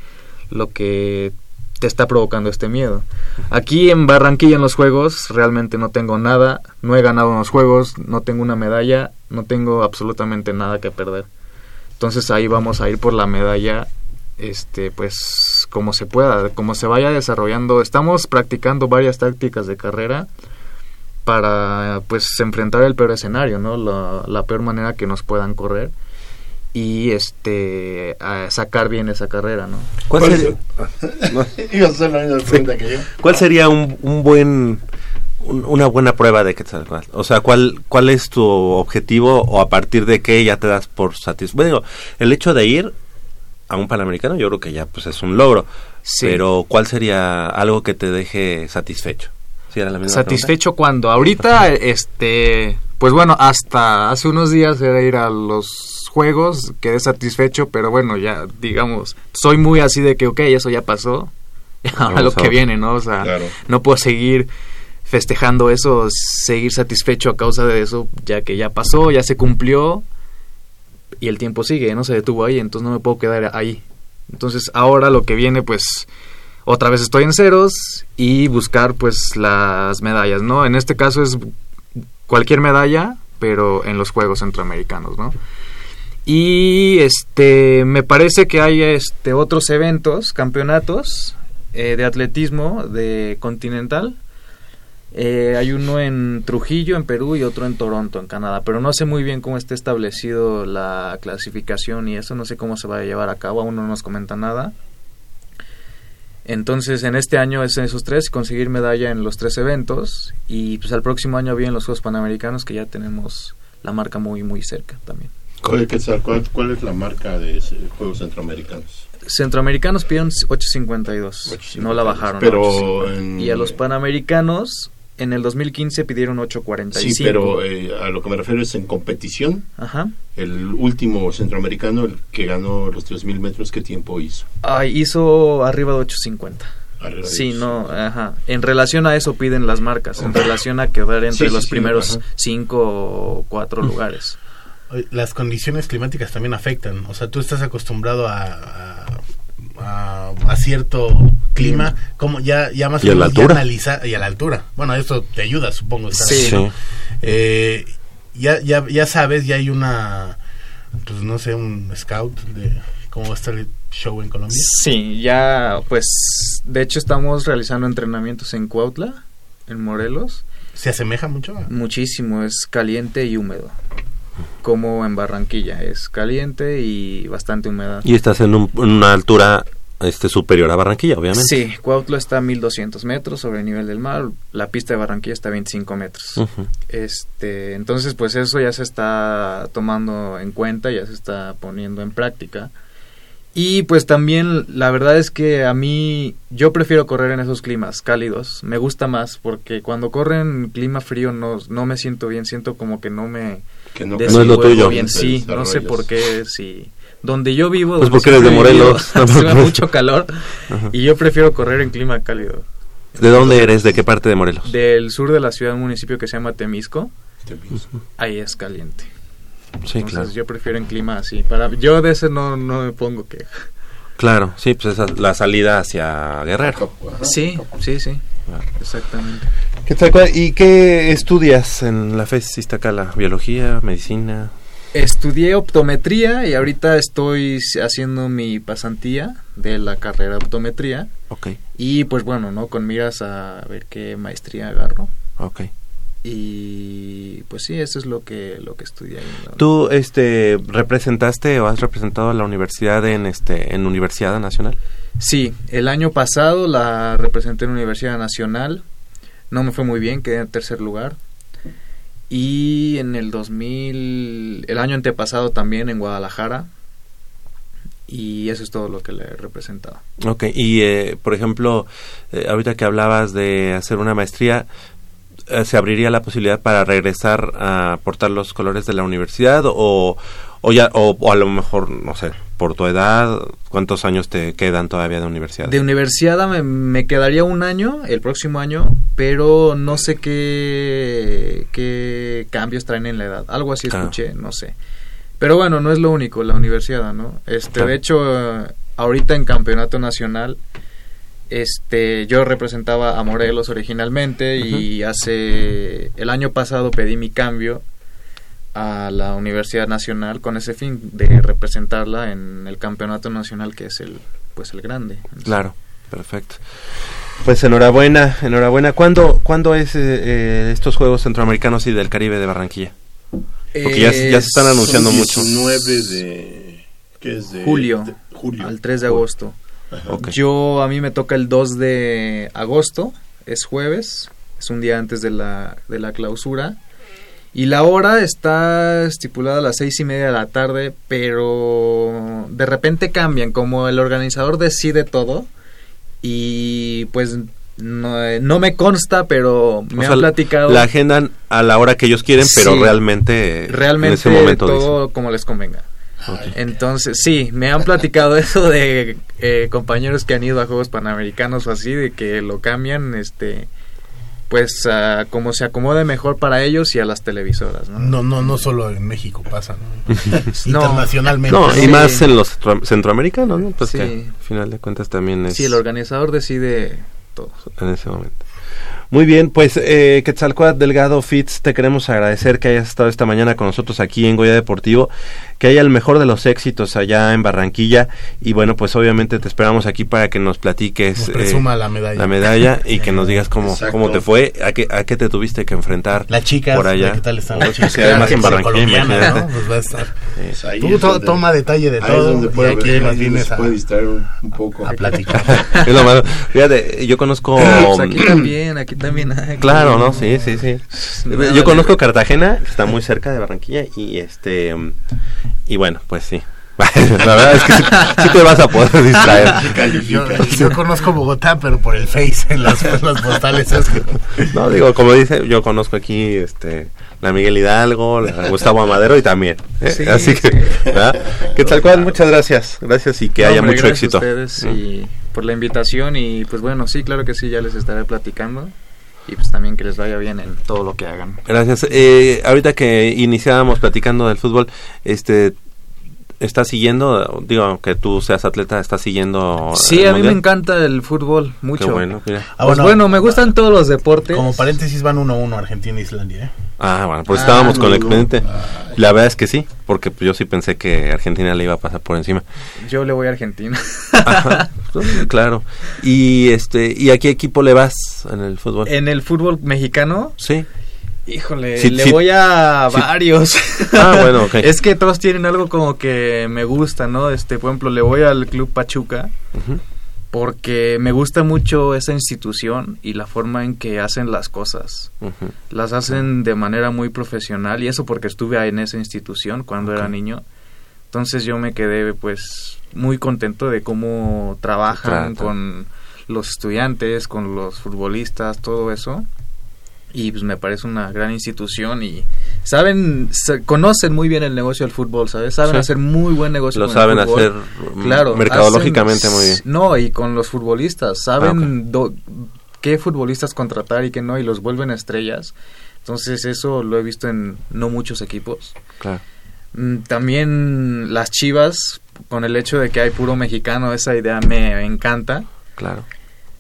lo que te está provocando este miedo. Aquí en Barranquilla en los juegos realmente no tengo nada, no he ganado en los juegos, no tengo una medalla, no tengo absolutamente nada que perder. Entonces ahí vamos a ir por la medalla este pues como se pueda, como se vaya desarrollando. Estamos practicando varias tácticas de carrera para pues enfrentar el peor escenario, ¿no? La, la peor manera que nos puedan correr y este a sacar bien esa carrera, ¿no? ¿Cuál, ¿Cuál que yo. cuál sería un, un buen un- una buena prueba de Quetzalcóatl? O sea, ¿cuál cuál es tu objetivo o a partir de qué ya te das por satisfecho? Bueno, el hecho de ir a un Panamericano, yo creo que ya pues es un logro. Sí. Pero ¿cuál sería algo que te deje satisfecho? ¿Sí era la misma Satisfecho cuando ahorita, este, pues bueno, hasta hace unos días era ir a los juegos, quedé satisfecho, pero bueno, ya digamos, soy muy así de que, ok, eso ya pasó, ahora lo que viene, ¿no? O sea, Claro. no puedo seguir festejando eso, seguir satisfecho a causa de eso, ya que ya pasó, ya se cumplió y el tiempo sigue, no se detuvo ahí, entonces no me puedo quedar ahí. Entonces ahora lo que viene, pues otra vez estoy en ceros y buscar pues las medallas, ¿no? En este caso es cualquier medalla, pero en los Juegos Centroamericanos, ¿no? Y este me parece que hay este otros eventos, campeonatos eh, de atletismo de continental. Eh, hay uno en Trujillo, en Perú, y otro en Toronto, en Canadá. Pero no sé muy bien cómo está establecido la clasificación y eso. No sé cómo se va a llevar a cabo. Aún no nos comenta nada. Entonces, en este año es en esos tres, conseguir medalla en los tres eventos. Y pues al próximo año vienen los Juegos Panamericanos, que ya tenemos la marca muy, muy cerca también. Quetzal, ¿cuál, cuál es la marca de Juegos Centroamericanos? Centroamericanos pidieron 8.52, no la bajaron. Pero 8.50. en- Y a los Panamericanos en el 2015 pidieron 8.45. Sí, pero eh, a lo que me refiero es en competición. Ajá. El último centroamericano, el que ganó los 3.000 metros, ¿qué tiempo hizo? Ay, hizo arriba de 8.50. Arriba de Sí, no, ajá. En relación a eso piden las marcas, en relación a quedar entre Sí, sí, los sí, primeros ajá. cinco o cuatro lugares. Oye, Las condiciones climáticas también afectan. O sea, tú estás acostumbrado a, a, a- a cierto clima, como ya, ya más Y o a la menos ya altura. analizar y a la altura. Bueno, eso te ayuda, supongo. estar Sí. ahí, ¿no? Eh, ya, ya, ya sabes, ya hay una, pues no sé, un scout de cómo va a estar el show en Colombia. Sí, ya, pues, de hecho estamos realizando entrenamientos en Cuautla, en Morelos. ¿Se asemeja mucho? Muchísimo, es caliente y húmedo. Como en Barranquilla, es caliente y bastante humedad. Y estás en, un- en una altura este superior a Barranquilla, obviamente. Sí, Cuautla está a 1200 metros sobre el nivel del mar, la pista de Barranquilla está a 25 metros. Este, entonces pues eso ya se está tomando en cuenta, ya se está poniendo en práctica. Y pues también la verdad es que a mí yo prefiero correr en esos climas cálidos, me gusta más porque cuando corro en clima frío no, no me siento bien, siento como que no me Que no, No es lo tuyo. bien, sí, no sé por qué, si donde yo vivo, Pues porque eres de Morelos. hace mucho calor y yo prefiero correr en clima cálido. ¿De dónde eres? ¿De qué parte de Morelos? Del sur de la ciudad, un municipio que se llama Temisco, Te ves. ahí es caliente. Sí, Entonces claro. yo prefiero en clima así. Para yo de ese no, no me pongo que. Claro, sí, pues esa es la salida hacia Guerrero. Sí, sí, sí. Ah. Exactamente. ¿Qué tal, cuál- ¿Y qué estudias en la FES Iztacala? ¿Biología, medicina? Estudié optometría y ahorita estoy haciendo mi pasantía de la carrera de optometría. Ok, Y pues bueno, ¿no? Con miras a ver qué maestría agarro. ok. Y pues sí, eso es lo que, lo que estudié ahí. la- ¿Tú este, representaste o has representado a la universidad en, este, en Universidad Nacional? Sí, el año pasado la representé en Universidad Nacional. No me fue muy bien, quedé en tercer lugar. Y en el 2000, el año antepasado también en Guadalajara. Y eso es todo lo que le he representado. Ok, y eh, por ejemplo, eh, ahorita que hablabas de hacer una maestría, eh, ¿se abriría la posibilidad para regresar a portar los colores de la universidad o, o, ya, o, o a lo mejor, no sé, por tu edad, cuántos años te quedan todavía de universidad? De universidad me, me quedaría un año, el próximo año, pero no sé qué, qué cambios traen en la edad. Algo así Claro. escuché, no sé. Pero bueno, no es lo único, la universidad, ¿no? Este, de hecho, ahorita en campeonato nacional, este, yo representaba a Morelos originalmente y hace el año pasado pedí mi cambio a la Universidad Nacional con ese fin de representarla en el campeonato nacional que es el pues el grande. Claro, perfecto. Pues enhorabuena, enhorabuena. ¿Cuándo, ¿cuándo es eh, eh, estos Juegos Centroamericanos y del Caribe de Barranquilla? Porque ya, se- ya se están Es anunciando mucho. 19 de... ¿Qué es de? Julio, de- julio. al 3 de agosto. Yo, a mí me toca el 2 de agosto, es jueves, es un día antes de la, de la clausura. Y la hora está estipulada a las seis y media de la tarde, pero de repente cambian, como el organizador decide todo. Y pues no, no me consta, pero me O sea, han platicado La agendan a la hora que ellos quieren, pero Sí. realmente, realmente en ese momento todo como les convenga. Entonces, sí, me han platicado eso de eh, compañeros que han ido a Juegos Panamericanos o así, de que lo cambian, este, pues a como se acomode mejor para ellos y a las televisoras, ¿no? No, no, no solo en México pasa. Internacionalmente. No, Sí. y más en los centro- centroamericanos, ¿no? Pues Sí. que al final de cuentas también es Sí, el organizador decide todo. en ese momento. Muy bien, pues eh, Quetzalcoatl Delgado Fitz, te queremos agradecer que hayas estado esta mañana con nosotros aquí en Goya Deportivo, que haya el mejor de los éxitos allá en Barranquilla y bueno, pues obviamente te esperamos aquí para que nos platiques Nos eh, la medalla. la medalla y que nos digas cómo, Exacto. cómo te fue, a qué, a qué te tuviste que enfrentar Las chicas, por allá. ¿qué tal están las chicas? Sí, además en Pues, Barranquilla. ¿no? Pues va a estar. Pues ahí Tú es to- donde- toma detalle de todo. donde puede y aquí ahí vienes a, puede distraer un, un poco. a platicar. Es lo malo. Fíjate, yo conozco... Pues aquí también, aquí también hay. Claro, ¿no? Sí, sí, sí. Nada Yo conozco Cartagena, que está muy cerca de Barranquilla y este mm, y bueno, pues sí. La verdad es que sí, sí te vas a poder distraer. Yo, yo conozco Bogotá, pero por el Face en las, en las postales. es que- No, digo, como dice, yo conozco aquí este la Miguel Hidalgo, la Gustavo Amadero y también. ¿eh? Sí, Así que, sí. ¿verdad? Que tal cual, muchas gracias. Gracias y que No, haya hombre, mucho gracias éxito. A ustedes Mm. y por la invitación y pues bueno, sí, claro que sí, ya les estaré platicando y pues también que les vaya bien en todo lo que hagan. Gracias. Eh, ahorita que iniciábamos platicando del fútbol, este ¿estás siguiendo, digo, aunque tú seas atleta, estás siguiendo Sí, a mí me encanta el fútbol mucho. Qué bueno, mira. Ah, Pues bueno, me gustan todos los deportes. Como paréntesis van 1-1 Argentina e Islandia, ¿eh? Ah, bueno, pues Ah, estábamos no, con el no. expediente. La verdad es que sí, porque pues, yo sí pensé que Argentina le iba a pasar por encima. Yo le voy a Argentina. Ajá, pues, claro. Y este, ¿y a qué equipo le vas en el fútbol? en el fútbol mexicano, Sí. Híjole, Sí, le sí. voy a Sí. varios. Ah, bueno, ok. Es que todos tienen algo como que me gusta, ¿no? Este, por ejemplo, le voy al Club Pachuca porque me gusta mucho esa institución y la forma en que hacen las cosas. Las hacen de manera muy profesional y eso porque estuve ahí en esa institución cuando era niño. Entonces yo me quedé pues muy contento de cómo trabajan con los estudiantes, con los futbolistas, todo eso. Y pues me parece una gran institución y saben, se- conocen muy bien el negocio del fútbol, ¿sabes? Saben Sí. hacer muy buen negocio. Lo con el saben fútbol. hacer mm, Claro, mercadológicamente hacen- muy bien. No, y con los futbolistas, saben Ah, do- qué futbolistas contratar y qué no, y los vuelven estrellas. Entonces eso lo he visto en no muchos equipos. Claro. Mm, También las Chivas, con el hecho de que hay puro mexicano, esa idea me encanta. Claro.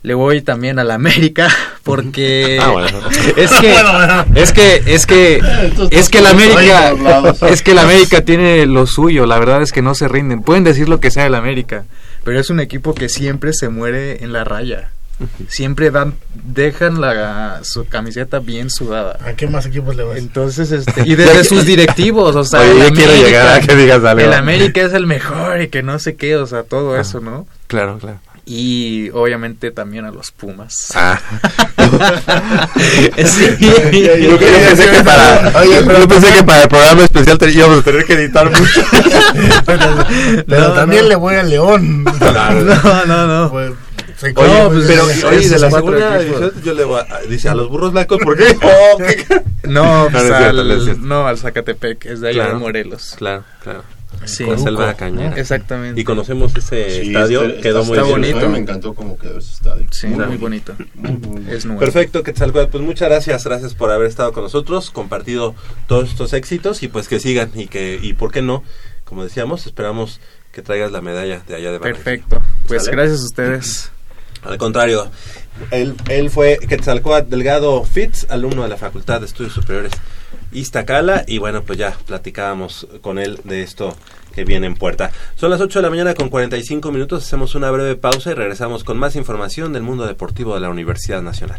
Le voy también a la América porque Ah, bueno. es que es que es que es que la América es que la América tiene lo suyo, la verdad es que no se rinden. Pueden decir lo que sea de la América, pero es un equipo que siempre se muere en la raya. Siempre dan dejan la su camiseta bien sudada. ¿A qué más equipos le vas? Entonces, este, y desde sus directivos, o sea, Oye, el yo quiero América- llegar a que digas algo. El América es el mejor y que no sé qué, o sea, todo eso, ¿no? Claro, claro. Y obviamente también a los Pumas. Ah. Sí. Yo pensé que para, yo pensé que para el programa especial te- íbamos a tener que editar mucho. Pero No, también no. le voy al León. No, no, no. Pues, se Oye, pues, Pero, oye, de la segunda división, yo le voy a, dice, a los burros blancos, ¿por qué? Oh, ¿qué? No, pues no es cierto, al, no al Zacatepec, es de ahí de Claro. Morelos. Claro, claro. Sí, La selva cañera. exactamente. Y conocemos ese Sí, estadio, está- quedó está muy bien. bonito. A mí me encantó cómo quedó ese estadio. Sí, muy bonito. Muy, muy. Es nuevo. Perfecto, Quetzalcóatl, pues muchas gracias, gracias por haber estado con nosotros, compartido todos estos éxitos y pues que sigan y que, y por qué no, como decíamos, esperamos que traigas la medalla de allá de Barranquilla. Perfecto. Pues ¿Sale? gracias a ustedes. Al contrario, él, él fue Quetzalcóatl Delgado Fitz, alumno de la Facultad de Estudios Superiores Iztacala, y bueno, pues ya platicábamos con él de esto que viene en puerta. Son las 8 de la mañana con 45 minutos, hacemos una breve pausa y regresamos con más información del mundo deportivo de la Universidad Nacional.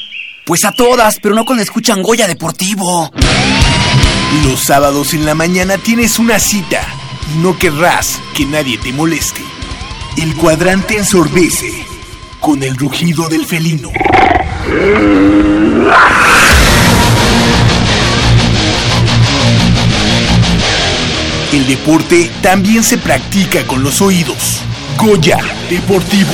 Pues a todas, pero no cuando escuchan Goya Deportivo. Los sábados en la mañana tienes una cita y no querrás que nadie te moleste. El cuadrante ensordece con el rugido del felino. El deporte también se practica con los oídos. Goya Deportivo.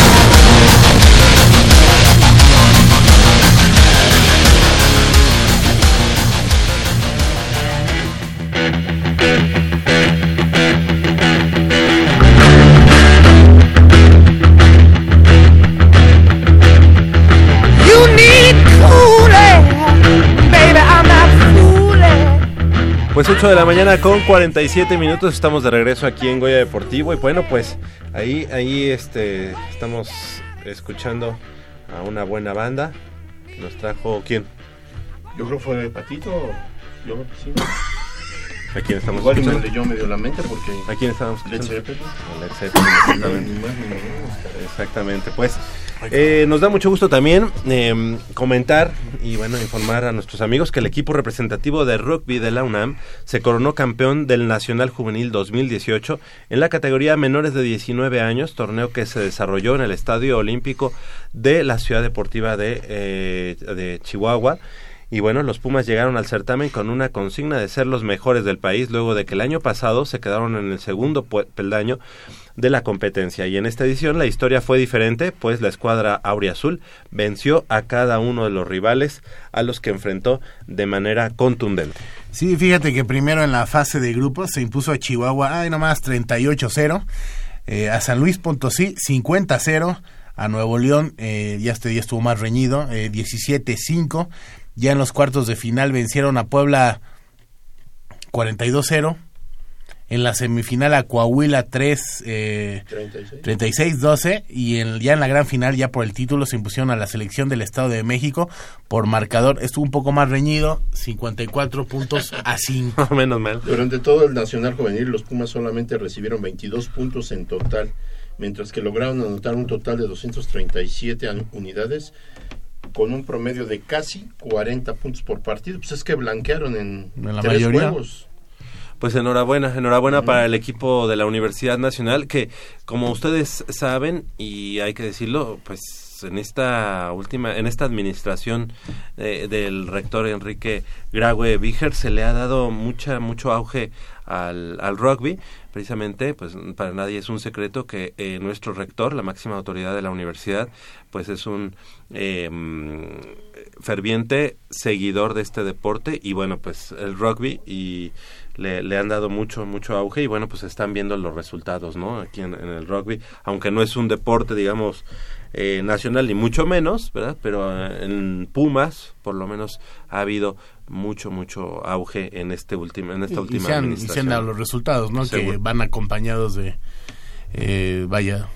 Pues 8 de la mañana con 47 minutos estamos de regreso aquí en Goya Deportivo y bueno pues ahí ahí este estamos escuchando a una buena banda que nos trajo quién Yo creo fue Patito. Yo creo que sí. A quién estamos Igual y me escuchando leyó medio la mente porque. a quién estamos Led escuchando Zeppelin. Led Zeppelin, exactamente. Exactamente, pues eh, nos da mucho gusto también eh, comentar y bueno, informar a nuestros amigos que el equipo representativo de rugby de la UNAM se coronó campeón del Nacional Juvenil 2018 en la categoría menores de 19 años, torneo que se desarrolló en el Estadio Olímpico de la Ciudad Deportiva de, eh, de Chihuahua. Y bueno, los Pumas llegaron al certamen con una consigna de ser los mejores del país, luego de que el año pasado se quedaron en el segundo peldaño de la competencia. Y en esta edición la historia fue diferente, pues la escuadra Auriazul venció a cada uno de los rivales a los que enfrentó de manera contundente. Sí, fíjate que primero en la fase de grupos se impuso a Chihuahua, ay nomás 38-0, eh, a San Luis Potosí 50-0, a Nuevo León eh, ya este día estuvo más reñido, eh, 17-5, ya en los cuartos de final vencieron a Puebla 42-0, en la semifinal a Coahuila 3, eh, 36. 36-12 y en- ya en la gran final, ya por el título, se impusieron a la selección del Estado de México por marcador. Estuvo un poco más reñido, 54 puntos a 5. Menos mal. Durante todo el Nacional Juvenil, los Pumas solamente recibieron 22 puntos en total, mientras que lograron anotar un total de 237 an- unidades con un promedio de casi 40 puntos por partido. Pues es que blanquearon en, En la tres mayoría. juegos. Pues enhorabuena, enhorabuena para el equipo de la Universidad Nacional que, como ustedes saben y hay que decirlo, pues en esta última, en esta administración eh, del rector Enrique Graue Víger se le ha dado mucha, mucho auge al, al rugby. Precisamente, pues para nadie es un secreto que eh, nuestro rector, la máxima autoridad de la universidad, pues es un eh, ferviente seguidor de este deporte y bueno, pues el rugby y le, han dado mucho, mucho auge y bueno, pues están viendo los resultados, ¿no? Aquí en el rugby, aunque no es un deporte, digamos, eh, nacional ni mucho menos, ¿verdad? Pero eh, en Pumas, por lo menos, ha habido mucho, mucho auge en este último, en esta Y, y última se han, y se administración. han dado los resultados, ¿no? Que van acompañados de, eh, vaya,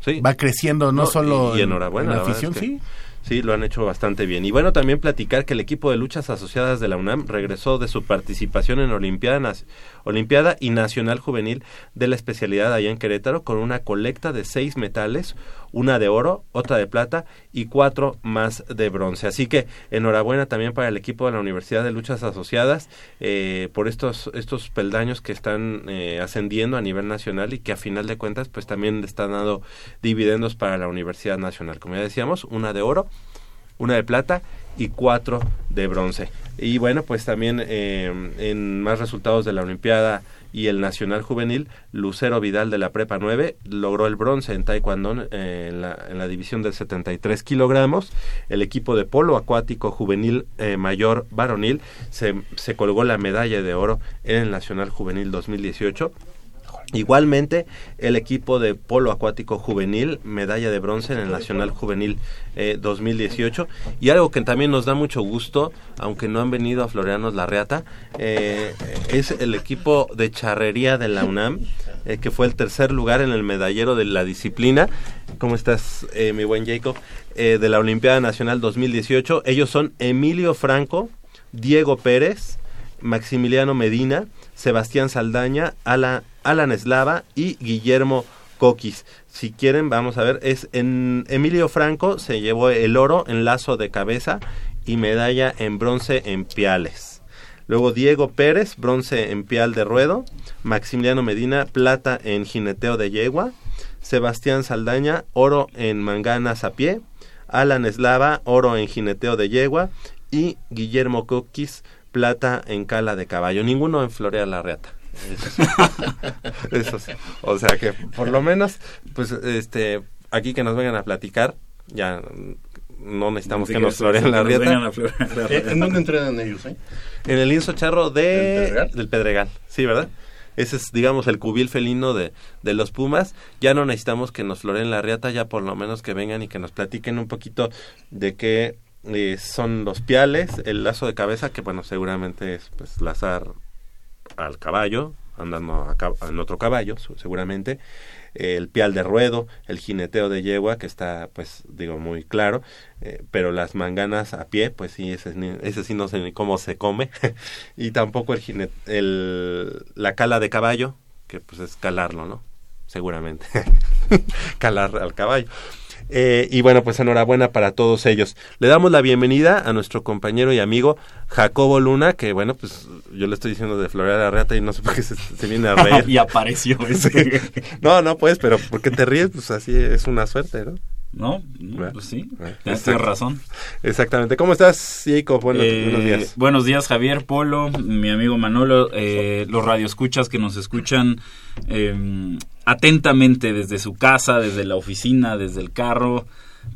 Sí. va creciendo no, No, solo y, y en- enhorabuena en la afición, es que sí. sí lo han hecho bastante bien y bueno también platicar que el equipo de luchas asociadas de la UNAM regresó de su participación en Olimpiada Nas- Olimpiada y Nacional Juvenil de la especialidad allá en Querétaro con una colecta de seis metales una de oro otra de plata y cuatro más de bronce. Así que enhorabuena también para el equipo de la Universidad de Luchas Asociadas eh, por estos estos peldaños que están eh, ascendiendo a nivel nacional y que a final de cuentas pues también están dando dividendos para la Universidad Nacional. Como ya decíamos una de oro una de plata y cuatro de bronce. Y bueno, pues también eh, en más resultados de la Olimpiada y el Nacional Juvenil, Lucero Vidal de la Prepa 9 logró el bronce en Taekwondo eh, en, la, en la división de 73 kilogramos. El equipo de polo acuático juvenil eh, mayor varonil se, se colgó la medalla de oro en el Nacional Juvenil 2018. Igualmente, el equipo de polo acuático juvenil, medalla de bronce en el Nacional Juvenil eh, 2018. Y algo que también nos da mucho gusto, aunque no han venido a Floreanos La Reata, eh, es el equipo de charrería de la UNAM, eh, que fue el tercer lugar en el medallero de la disciplina. ¿Cómo estás, eh, mi buen Jacob? De la Olimpiada Nacional 2018. Ellos son Emilio Franco, Diego Pérez, Maximiliano Medina, Sebastián Saldaña, Ala- Alan Eslava y Guillermo Coquis. Si quieren, vamos a ver, es en Emilio Franco se llevó el oro en lazo de cabeza y medalla en bronce en piales. Luego Diego Pérez, bronce en pial de ruedo. Maximiliano Medina, plata en jineteo de yegua. Sebastián Saldaña, oro en manganas a pie. Alan Eslava, oro en jineteo de yegua. Y Guillermo Coquis, plata en cala de caballo. Ninguno en Florea la Reata. Eso sí. O sea que por lo menos, pues este, aquí que nos vengan a platicar, ya no necesitamos Sí, que que nos que la rieta. Eh. ¿En dónde entrenan ellos? Eh? En el lienzo charro de ¿Del Pedregal? del Pedregal, sí, ¿verdad? Ese es, digamos, el cubil felino de, de los Pumas. Ya no necesitamos que nos floreen la riata, ya por lo menos que vengan y que nos platiquen un poquito de qué eh, son los piales, el lazo de cabeza, que bueno, seguramente es pues lazar al caballo, andando a en otro caballo, seguramente. El pial de ruedo, el jineteo de yegua, que está, pues, digo, muy claro. eh, pero las manganas a pie, pues sí, ese, ese sí no sé ni cómo se come. y tampoco el, jine- el la cala de caballo, que pues es calarlo, ¿no? Seguramente. Calar al caballo. Eh, y bueno, pues enhorabuena para todos ellos. Le damos la bienvenida a nuestro compañero y amigo Jacobo Luna, que bueno, pues yo le estoy diciendo de Floreal la Reata y no sé por qué se, se viene a reír. y apareció. Sí. No, no, pues, pero ¿por qué te ríes? Pues así es una suerte, ¿no? No, pues sí, tienes razón. Exactamente. ¿Cómo estás, Jacob? Bueno, Eh, buenos días. Buenos días, Javier, Polo, mi amigo Manolo, eh, los radioescuchas que nos escuchan eh, atentamente desde su casa, desde la oficina, desde el carro,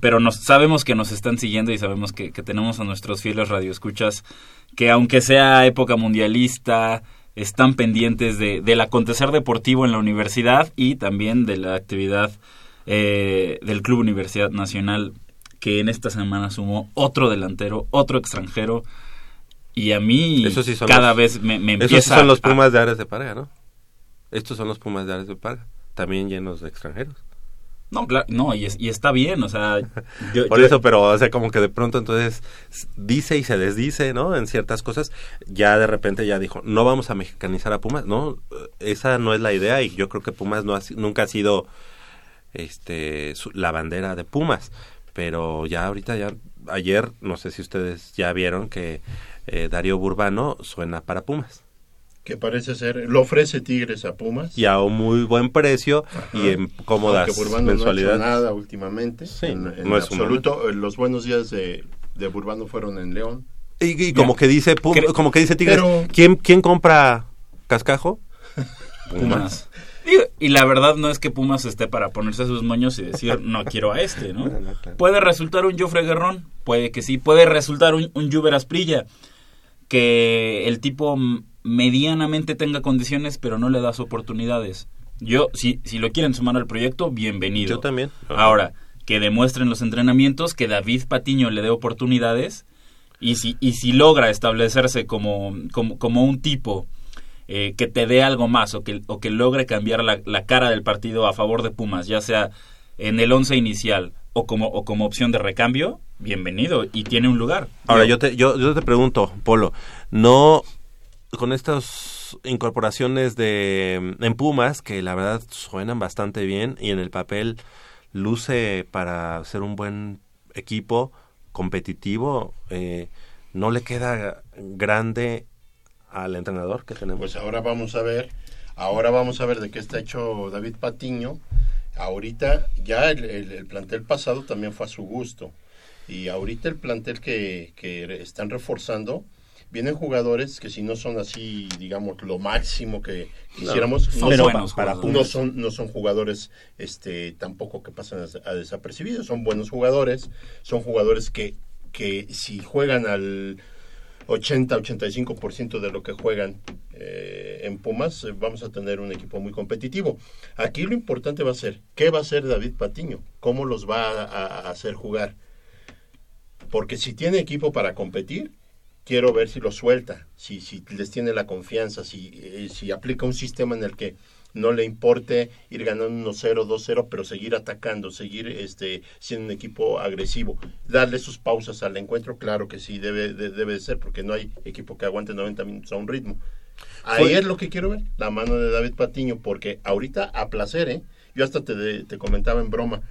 pero nos, sabemos que nos están siguiendo y sabemos que, que tenemos a nuestros fieles radioescuchas que aunque sea época mundialista, están pendientes de, del acontecer deportivo en la universidad y también de la actividad eh, del Club Universidad Nacional que en esta semana sumó otro delantero, otro extranjero y a mí Esos sí son cada los- vez me, me Esos sí empieza son los a- Pumas de Ares de Parga, ¿no? Estos son los Pumas de Ares de Parga, también llenos de extranjeros. No, claro, no, y, es- y está bien, o sea, yo- Por yo- eso, pero, o sea, como que de pronto entonces dice y se desdice, ¿no? En ciertas cosas, ya de repente ya dijo, no vamos a mexicanizar a Pumas, no, esa no es la idea y yo creo que Pumas no ha nunca ha sido este su- la bandera de Pumas, pero ya ahorita ya ayer, no sé si ustedes ya vieron que eh, Darío Burbano suena para Pumas. Que parece ser, lo ofrece Tigres a Pumas. y a un muy buen precio y en cómodas Burbano no ha hecho mensualidades. nada últimamente. Sí, en, en no absoluto. Los buenos días de, de Burbano fueron en León. Y, y como que dice Pum- como que dice Tigres, Pero- ¿quién, ¿quién compra cascajo? Pumas. Digo, Y la verdad no es que Pumas esté para ponerse sus moños y decir no quiero a este, ¿no? No, no, claro. Puede resultar un Jofre Guerrón, puede que sí, puede resultar un, un Juber Asprilla, que el tipo medianamente tenga condiciones pero no le das oportunidades. Yo, si, si lo quieren sumar al proyecto, bienvenido. Yo también. Ahora, que demuestren los entrenamientos, que David Patiño le dé oportunidades y si, y si logra establecerse como, como, como un tipo eh, que te dé algo más o que, o que logre cambiar la, la cara del partido a favor de Pumas, ya sea en el once inicial o como, o como opción de recambio, bienvenido y tiene un lugar. Ahora yo te yo, yo te pregunto, Polo, no con estas incorporaciones de en Pumas que la verdad suenan bastante bien y en el papel luce para ser un buen equipo competitivo, eh, no le queda grande al entrenador que tenemos. Pues ahora vamos a ver, ahora vamos a ver de qué está hecho David Patiño. Ahorita ya el, el- el plantel pasado también fue a su gusto. Y ahorita el plantel que, que están reforzando, vienen jugadores que si no son así, digamos, lo máximo que quisiéramos, no, son, para, no son no son jugadores este tampoco que pasan a, a desapercibidos, son buenos jugadores, son jugadores que que si juegan al 80-85% de lo que juegan eh, en Pumas, eh, vamos a tener un equipo muy competitivo. Aquí lo importante va a ser, ¿qué va a hacer David Patiño? ¿Cómo los va a, hacer jugar? Porque si tiene equipo para competir, quiero ver si lo suelta, si, si les tiene la confianza, si, eh, si aplica un sistema en el que no le importe ir ganando 1-0, 2-0, pero seguir atacando, seguir este, siendo un equipo agresivo. Darle sus pausas al encuentro, claro que sí, debe de, debe de ser, porque no hay equipo que aguante 90 minutos a un ritmo. Ahí Fue- es lo que quiero ver, la mano de David Patiño, porque ahorita a placer, ¿eh? Yo hasta te, te comentaba en broma,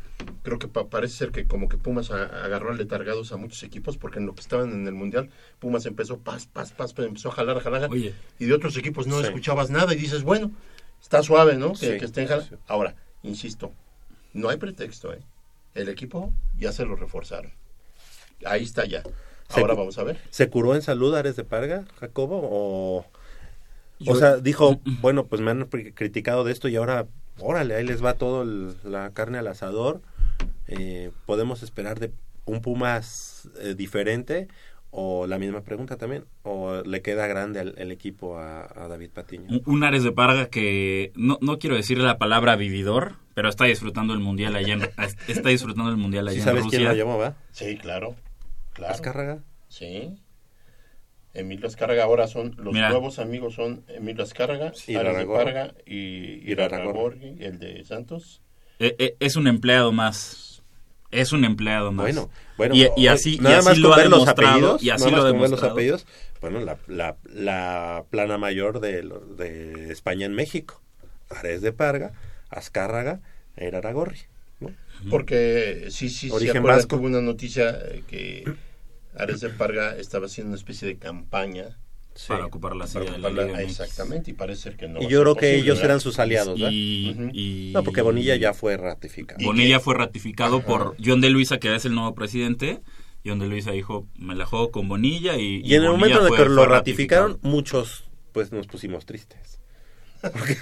creo que pa- parece ser que como que Pumas a- agarró letargados a muchos equipos, porque en lo que estaban en el Mundial, Pumas empezó paz, paz, paz, empezó a jalar, a jalar, Oye. y de otros equipos no Sí. escuchabas nada y dices, bueno, está suave, ¿no? Que, Sí, que estén sí. Ahora, insisto, no hay pretexto, ¿eh? El equipo ya se lo reforzaron. Ahí está ya. Ahora vamos a ver. ¿Se curó en salud Ares de Parga, Jacobo? ¿O, Yo- o sea, dijo, bueno, pues me han criticado de esto y ahora, órale, ahí les va todo el- la carne al asador. Eh, ¿Podemos esperar de un Pumas eh, diferente? O la misma pregunta también, o le queda grande el, el equipo a, a David Patiño. Un- Un Ares de Parga que no, no quiero decirle la palabra vividor, pero está disfrutando el mundial allá en, está disfrutando el mundial allá ¿Sí en sabes quién Rusia. lo llamó, va? Sí, claro. Claro. Azcárraga. Sí. Emilio Azcárraga ahora son los Mira. nuevos amigos son Emilio Azcárraga, Y Ares de. Parga y el de Santos. Eh, eh, es un empleado más. Es un empleado más. Bueno, bueno, y, y oye, así, y nada así más lo ver los demostrado. apellidos, y así nada lo más los apellidos, bueno, la, la, la plana mayor de, lo- de España en México, Ares de Parga, Azcárraga, e Iraragorri, ¿no? Porque sí, sí, sí, Origen que hubo una noticia eh, que Ares de Parga estaba haciendo una especie de campaña Para ocupar la silla para de la Liga exactamente y parece ser que no y yo creo que posible, ellos ¿verdad? eran sus aliados, ¿verdad? Y, Ujú. y- No, porque Bonilla ya fue ratificado. Bonilla que- fue ratificado por John de Luisa, que es el nuevo presidente. John de Luisa dijo, me la juego con Bonilla y... Y en el momento en el que lo ratificado. ratificaron, muchos pues nos pusimos tristes. Porque,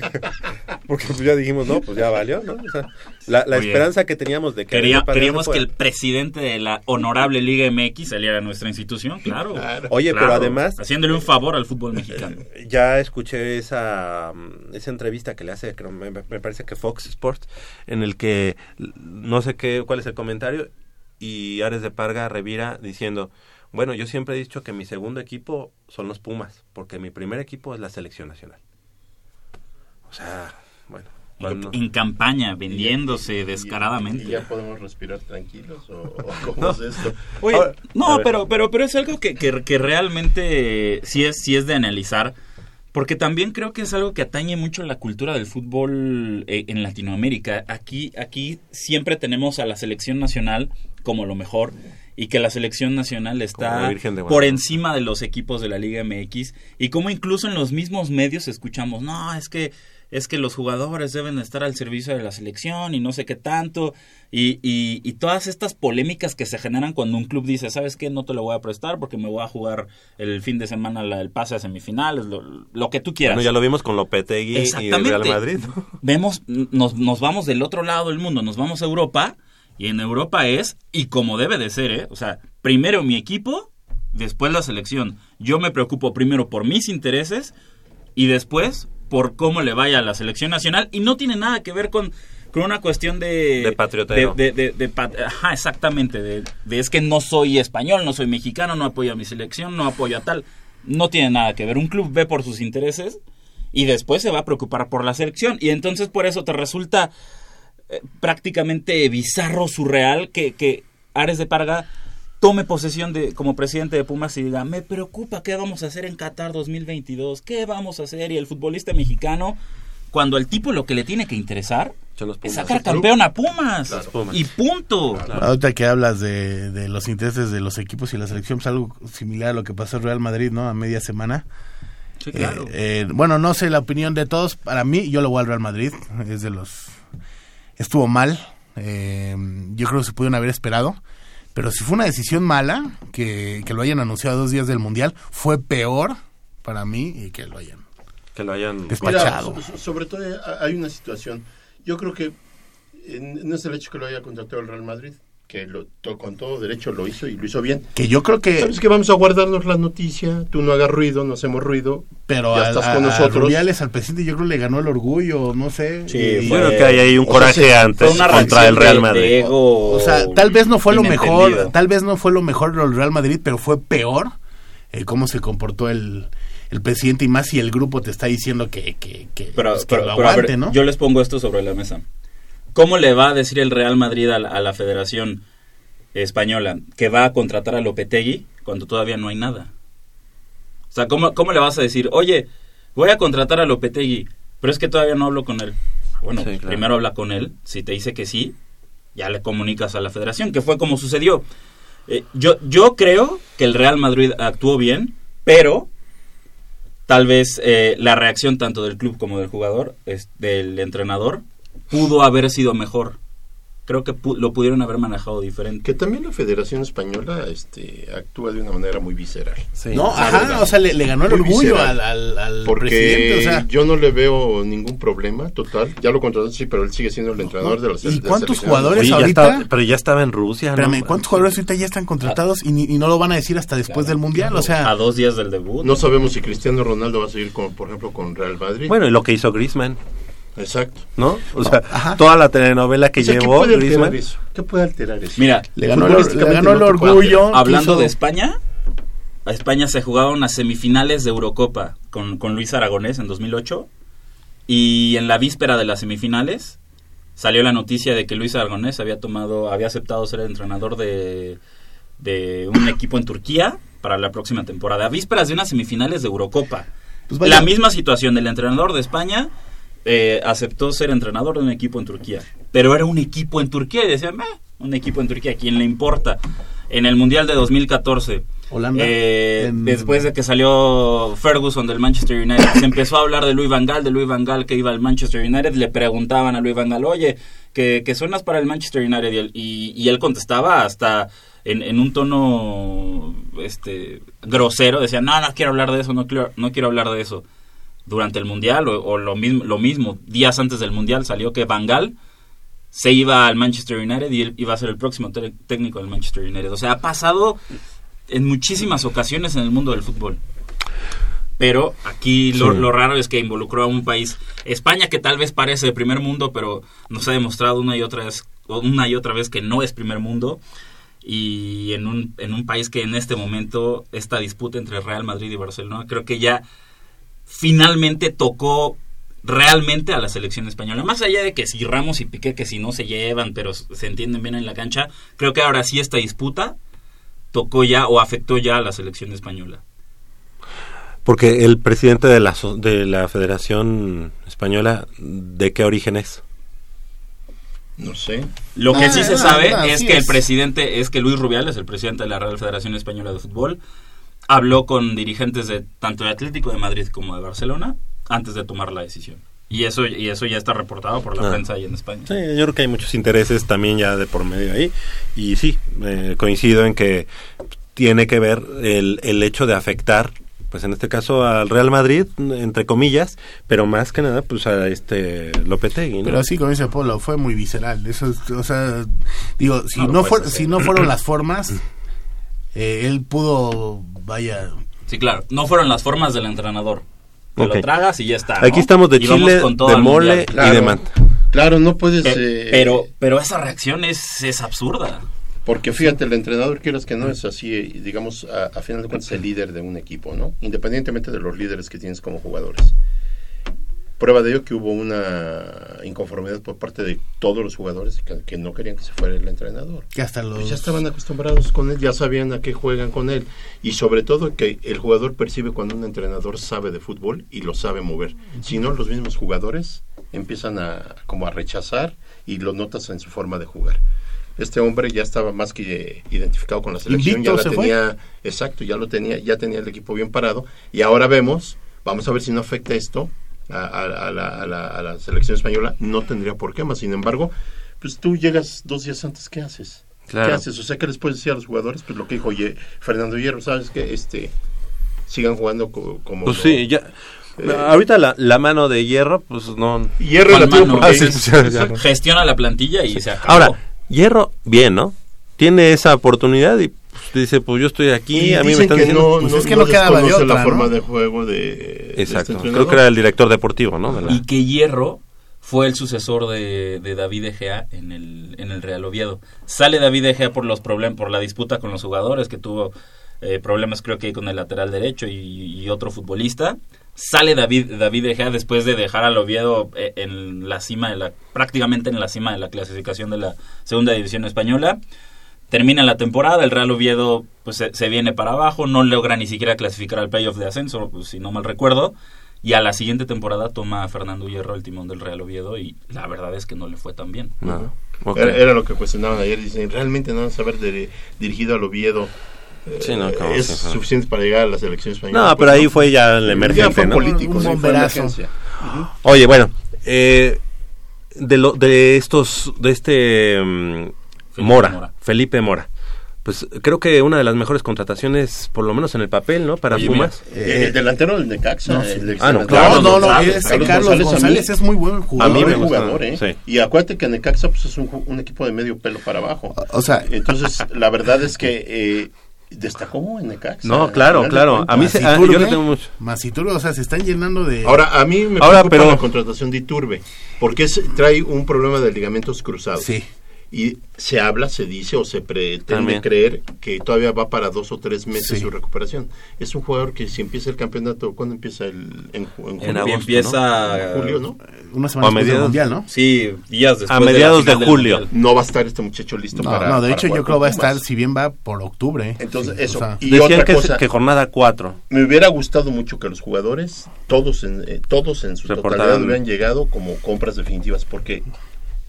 porque pues, ya dijimos, no, pues ya valió, ¿no? O sea, la, esperanza que teníamos de que... Quería- queríamos que el presidente de la honorable Liga MX saliera a nuestra institución, claro. Claro. Oye, pero además... Haciéndole un favor al fútbol mexicano. ya escuché esa, mm, esa entrevista que le hace, creo, me, me parece que Fox Sports, en el que no sé qué, cuál es el comentario, y Ares de Parga revira diciendo, bueno, yo siempre he dicho que mi segundo equipo son los Pumas, porque mi primer equipo es la selección nacional. O sea, bueno. cuando- En campaña, vendiéndose Y- descaradamente. ¿Y ya podemos respirar tranquilos o, o cómo es esto? Oye, Ahora, no, pero, pero, pero es algo que, que, que realmente sí es, sí es de analizar, porque también creo que es algo que atañe mucho a la cultura del fútbol eh, en Latinoamérica. Aquí, aquí siempre tenemos a la selección nacional como lo mejor y que la selección nacional está por encima de los equipos de la Liga MX y como incluso en los mismos medios escuchamos, no, es que es que los jugadores deben estar al servicio de la selección y no sé qué tanto y, y, y todas estas polémicas que se generan cuando un club dice, ¿sabes qué? No te lo voy a prestar porque me voy a jugar el fin de semana la- el pase a semifinales, lo, lo que tú quieras. Bueno, ya lo vimos con Lopetegui y el. Real Madrid. ¿no? Vemos, nos, nos vamos del otro lado del mundo, nos vamos a Europa y en Europa es, y como debe de ser, ¿eh? o sea, primero mi equipo, después la selección. Yo me preocupo primero por mis intereses y después por cómo le vaya a la selección nacional y no tiene nada que ver con, con una cuestión de... De patriotero. de- de- de- ajá, exactamente, de, de es que no soy español, no soy mexicano, no apoyo a mi selección, no apoyo a tal. No tiene nada que ver. Un club ve por sus intereses y después se va a preocupar por la selección. Y entonces por eso te resulta eh, prácticamente bizarro, surreal, que, que Ares de Parga tome posesión de como presidente de Pumas y diga, me preocupa qué vamos a hacer en Qatar 2022, qué vamos a hacer. Y el futbolista mexicano, cuando el tipo lo que le tiene que interesar es sacar campeón a Pumas. Y punto. Ahorita que hablas de, de los intereses de los equipos y la selección, pues algo similar a lo que pasó en Real Madrid, ¿no? A media semana. Sí, claro. Eh, eh, bueno, no sé la opinión de todos. Para mí, yo lo voy al Real Madrid. Es de los. Estuvo mal. Eh, yo creo que se pudieron haber esperado. Pero si fue una decisión mala, que, que lo hayan anunciado dos días del Mundial, fue peor para mí y que lo hayan que lo hayan despachado. Mira, sobre todo eh, hay una situación. Yo creo que eh, no es el hecho que lo haya contratado el Real Madrid, que lo, to- con todo derecho lo hizo y lo hizo bien. Que yo creo que... ¿Sabes que vamos a guardarnos la noticia? Tú no hagas ruido, no hacemos ruido. Pero ya a, estás con a nosotros. Rubiales, al presidente, yo creo que le ganó el orgullo, no sé. Sí, Y- fue- Yo creo que hay ahí un sea, coraje antes una contra el Real Madrid. ego O sea, tal vez no fue lo mejor, tal vez no fue lo mejor del Real Madrid, pero fue peor eh, cómo se comportó el, el presidente y más si el grupo te está diciendo que, que, que, Pero, pues, que pero- lo pero, a aguante, ver, ¿no? yo les pongo esto sobre la mesa. ¿Cómo le va a decir el Real Madrid a la, a la Federación Española que va a contratar a Lopetegui cuando todavía no hay nada? O sea, ¿cómo, cómo le vas a decir, oye, voy a contratar a Lopetegui, pero es que todavía no hablo con él? Bueno, Sí, claro. primero habla con él, si te dice que sí, ya le comunicas a la Federación, que fue como sucedió. Eh, yo, yo creo que el Real Madrid actuó bien, pero tal vez eh, la reacción tanto del club como del jugador, es, del entrenador, pudo haber sido mejor. Creo que pu- lo pudieron haber manejado diferente. Que también la Federación Española este, actúa de una manera muy visceral. Sí. No, La ajá, verdad. o sea, le, le ganó el orgullo visceral. al, al, al Porque presidente, o sea... yo no le veo ningún problema, total. Ya lo contrató, sí, pero él sigue siendo el entrenador de los ¿Y cuántos jugadores Oye, ya ahorita? está- pero ya estaba en Rusia, ¿no? Espérame, ¿cuántos jugadores ahorita ya están contratados y, ni- y no lo van a decir hasta después del Mundial? O sea, A dos días del debut. No sabemos si Cristiano Ronaldo va a seguir, con, por ejemplo, con Real Madrid. Bueno, y lo que hizo Griezmann, Exacto. ¿no? O sea, Ajá. toda la telenovela que O sea, ¿qué llevó puede Griezmann. eso? ¿Qué puede alterar eso? Mira, le ganó, el, le ganó orgullo. hablando quiso- de España, a España se jugaban unas semifinales de Eurocopa con, con Luis Aragonés en 2008 y en la víspera de las semifinales salió la noticia de que Luis Aragonés había tomado, había aceptado ser el entrenador de, de un equipo en Turquía para la próxima temporada, a vísperas de unas semifinales de Eurocopa. Pues la misma situación del entrenador de España eh, aceptó ser entrenador de un equipo en Turquía, pero era un equipo en Turquía y decían, "Meh, un equipo en Turquía, ¿a quién le importa? En el Mundial de 2014, Holanda. eh, En- después de que salió Ferguson del Manchester United, se empezó a hablar de Louis Van Gaal, de Louis Van Gaal que iba al Manchester United, le preguntaban a Louis Van Gaal, oye, que, que suenas para el Manchester United, y él, y- y él contestaba hasta en, en un tono este grosero, decía, no, no quiero hablar de eso, no quiero, no quiero hablar de eso. Durante el Mundial, o, o lo, mismo, lo mismo, días antes del Mundial salió que Van Gaal se iba al Manchester United y él iba a ser el próximo técnico del Manchester United. O sea, ha pasado en muchísimas ocasiones en el mundo del fútbol. Pero aquí lo, Sí. lo raro es que involucró a un país, España que tal vez parece de primer mundo, pero nos ha demostrado una y otra vez, una y otra vez que no es primer mundo. Y en un, en un país que en este momento esta disputa entre Real Madrid y Barcelona creo que ya finalmente tocó realmente a la selección española. Más allá de que si Ramos y Piqué, que si no se llevan, pero se entienden bien en la cancha, creo que ahora sí esta disputa tocó ya o afectó ya a la selección española. Porque el presidente de la, so- de la Federación Española, ¿de qué origen es? No sé. Lo que Ah, sí se ah, sabe ah, es que el es. presidente, es que Luis Rubiales, el presidente de la Real Federación Española de Fútbol, habló con dirigentes de tanto de Atlético de Madrid como de Barcelona antes de tomar la decisión. Y eso, y eso ya está reportado por la Ah. prensa ahí en España. Sí, yo creo que hay muchos intereses también ya de por medio ahí. Y sí, eh, coincido en que tiene que ver el, el hecho de afectar, pues en este caso al Real Madrid, entre comillas, pero más que nada, pues a este Lopetegui, ¿no? Pero sí, como dice Polo, fue muy visceral. Eso, es- o sea, digo, si No no, si no fueron las formas, eh, él pudo, vaya, Sí, claro. No fueron las formas del entrenador. Te Ok. lo tragas y ya está. ¿no? Aquí estamos de Y chile, con todo de al mole Mundial. y Claro. de manta. Claro, no puedes... Pe- eh, pero, pero esa reacción es, es absurda. Porque fíjate, el entrenador, quieras que no, es así, eh, digamos, a, a final de cuentas, el líder de un equipo, ¿no? Independientemente de los líderes que tienes como jugadores. Prueba de ello que hubo una inconformidad por parte de todos los jugadores que, que no querían que se fuera el entrenador. que hasta los... Pues ya estaban acostumbrados con él, ya sabían a qué juegan con él. Y sobre todo que el jugador percibe cuando un entrenador sabe de fútbol y lo sabe mover. Si no, los mismos jugadores empiezan a como a rechazar y lo notas en su forma de jugar. Este hombre ya estaba más que identificado con la selección, Invicto ya la se fue. tenía, exacto, ya lo tenía, ya tenía el equipo bien parado. Y ahora vemos, vamos a ver si no afecta esto a, a- a la, a la- a la selección española. No tendría por qué más, sin embargo, pues tú llegas dos días antes, ¿qué haces? Claro. ¿Qué haces? O sea, ¿qué les puedes decir a los jugadores? Pues lo que dijo Ye- Fernando Hierro, ¿sabes qué? Este, sigan jugando co- como... Pues sí, ya. Eh, Ahorita la, la mano de hierro, pues no. Hierro la Mano, porque- Ah. Gestiona la plantilla y se acabó. Ahora, hierro, bien, ¿no? Tiene esa oportunidad y dice, pues yo estoy aquí, Y a mí me están que diciendo. no, Pues no, es que no no quedaba de otra, la forma de juego de, de este Exacto. entrenador. Creo que era el director deportivo, ¿no? De la- y que Hierro fue el sucesor de, de David Egea en el, en el Real Oviedo. Sale David Egea por los problemas, por la disputa con los jugadores, que tuvo eh, problemas creo que con el lateral derecho y, y otro futbolista. Sale David, David Egea después de dejar al Oviedo eh, en la cima de la, prácticamente en la cima de la clasificación de la segunda división española. Termina la temporada, el Real Oviedo pues se, se viene para abajo, no logra ni siquiera clasificar al playoff de ascenso, pues, si no mal recuerdo. Y a la siguiente temporada toma a Fernando Hierro el timón del Real Oviedo y la verdad es que no le fue tan bien. No. Era, era lo que cuestionaban ayer. Dicen, realmente no haber de- dirigido al Oviedo. eh, Sí, no, como es suficiente para llegar a la selección española. No, pero ahí fue ya el emergente, Ya fue ¿no? político, Un sí, fue emergencia. Oye, bueno, eh, de, lo, de estos, de este mm, Felipe Mora, Mora. Felipe Mora, pues creo que una de las mejores contrataciones, por lo menos en el papel, ¿no? Para Oye, Pumas. Eh, el delantero del Necaxa. el ex- Ah, no, el- claro. No, no, no, González, ese Carlos González, a mí- es muy buen A jugador. mí me gusta, jugador, ¿eh? sí. Y acuérdate que Necaxa pues, es un, equipo de medio pelo para abajo. O sea, Entonces, la verdad es que eh, destacó en Necaxa. No, claro, claro. A mí se- ah, yo le tengo mucho. Más Iturbe, o sea, se están llenando de... Ahora, a mí me Ahora, preocupa pero- la contratación de Iturbe, porque es- trae un problema de ligamentos cruzados. Sí. Y se habla, se dice o se pretende También. creer que todavía va para dos o tres meses Sí. su recuperación. Es un jugador que si empieza el campeonato, ¿cuándo empieza el en, ju- en En julio? agosto, empieza En julio, ¿no? Una O semana a después del mediados- Mundial, ¿no? Sí, días después. A mediados de del julio. No va a estar este muchacho listo No, para no, de hecho yo creo con va a estar, si bien va por octubre. ¿eh? Entonces, Sí, eso. o sea, Y Decían otra que, cosa, que jornada 4. me hubiera gustado mucho que los jugadores, todos en, eh, todos en su totalidad, hubieran llegado como compras definitivas, porque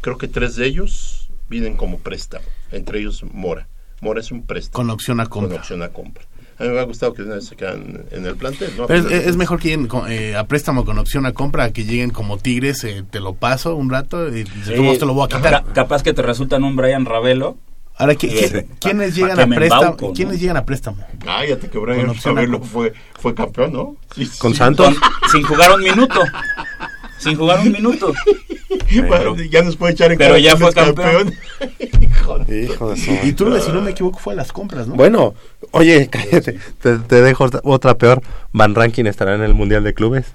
creo que tres de ellos vienen como préstamo, entre ellos Mora. Mora es un préstamo. Con opción a compra. Con opción a compra. A mí me hubiera gustado que de una vez se quedan en el plantel. ¿no? Pero es, mejor que lleguen con- eh, a préstamo con opción a compra que lleguen como tigres, eh, te lo paso un rato y modos te lo voy a quitar. Ca- capaz que te resultan un Brian Ravelo. Ahora, ¿qui- qui- Sí. ¿quiénes llegan a préstamo? embauco, ¿no? ¿Quiénes llegan a préstamo? Cállate, que Con Brian opción a Ravelo fue, fue campeón, ¿no? Sí, Con sí. Santos. Con- sin jugar un minuto. Sin jugar un minuto. Bueno, ya nos puede echar en pero ya fue es campeón. Hijo de- Y tú, si no me equivoco, fue a las compras, ¿no? Bueno, oye, cállate. Te, te dejo otra- peor. Van Rankin estará en el Mundial de Clubes.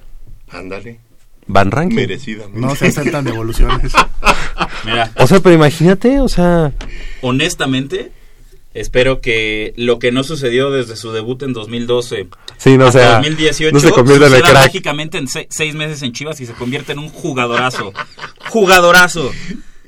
Ándale, Van Rankin. merecidamente. No se aceptan devoluciones. Mira, O sea, pero imagínate, o sea, honestamente, espero que lo que no sucedió desde su debut en 2012 sí, no hasta sea, 2018 no se convierte en el crack. mágicamente en se- seis meses en Chivas y se convierte en un jugadorazo. jugadorazo.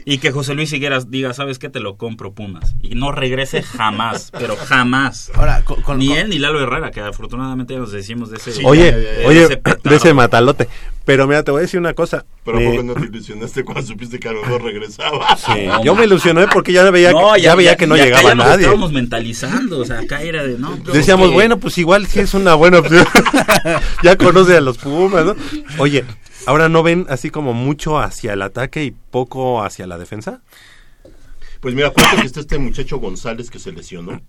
Y que José Luis Higueras diga, ¿sabes qué? Te lo compro, Pumas. Y no regrese jamás, pero jamás. Ahora, con, con- Ni él ni Lalo Herrera, que afortunadamente ya nos decimos de ese... Sí, Oye, ya, ya, ya. oye, ese petardo. de ese matalote. Pero mira, te voy a decir una cosa. Pero ¿a Eh, poco no te ilusionaste cuando supiste que a los dos regresaba? sí, yo me ilusioné porque ya veía, No, que, ya, veía que no llegaba ya nos nadie. estábamos mentalizando, o sea, acá era de, no, pues, Decíamos, que- bueno, pues igual sí es una buena opción. ya conoce a los Pumas, ¿no? Oye, ¿ahora no ven así como mucho hacia el ataque y poco hacia la defensa? Pues mira, acuérdate que está este muchacho González que se lesionó.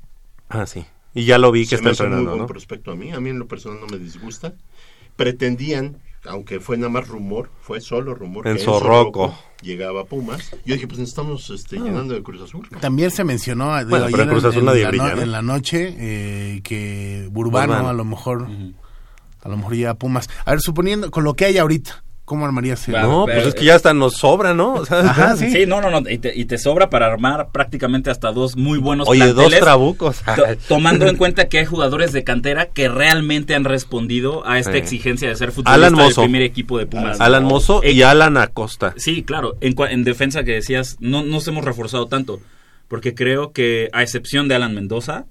Ah, sí. Y ya lo vi que se está me hace muy entrenando, buen ¿no? prospecto a mí. A mí en lo personal no me disgusta. Pretendían, aunque fue nada más rumor, fue solo rumor. En que Zorroco. llegaba a Pumas. Yo dije, pues estamos este, llenando de Cruz Azul. También se mencionó Bueno, pero en Cruz Azul en, nadie la brilla, no- ¿no? en la noche eh, que Burbano Burbano. a lo mejor a lo mejor llega a Pumas. A ver, suponiendo con lo que hay ahorita, ¿cómo armarías el- Claro. No, pero- pues es que ya hasta nos sobra, ¿no? O sea, Ajá, sí. Sí, no, no, no. Y te, y te sobra para armar prácticamente hasta dos muy buenos Oye, dos trabucos. to- tomando en cuenta que hay jugadores de cantera que realmente han respondido a esta Sí. exigencia de ser futbolista del primer equipo de Pumas. Alan Mozo y Alan Acosta. Sí, claro. En, en defensa que decías, no nos hemos reforzado tanto. Porque creo que, a excepción de Alan Mendoza,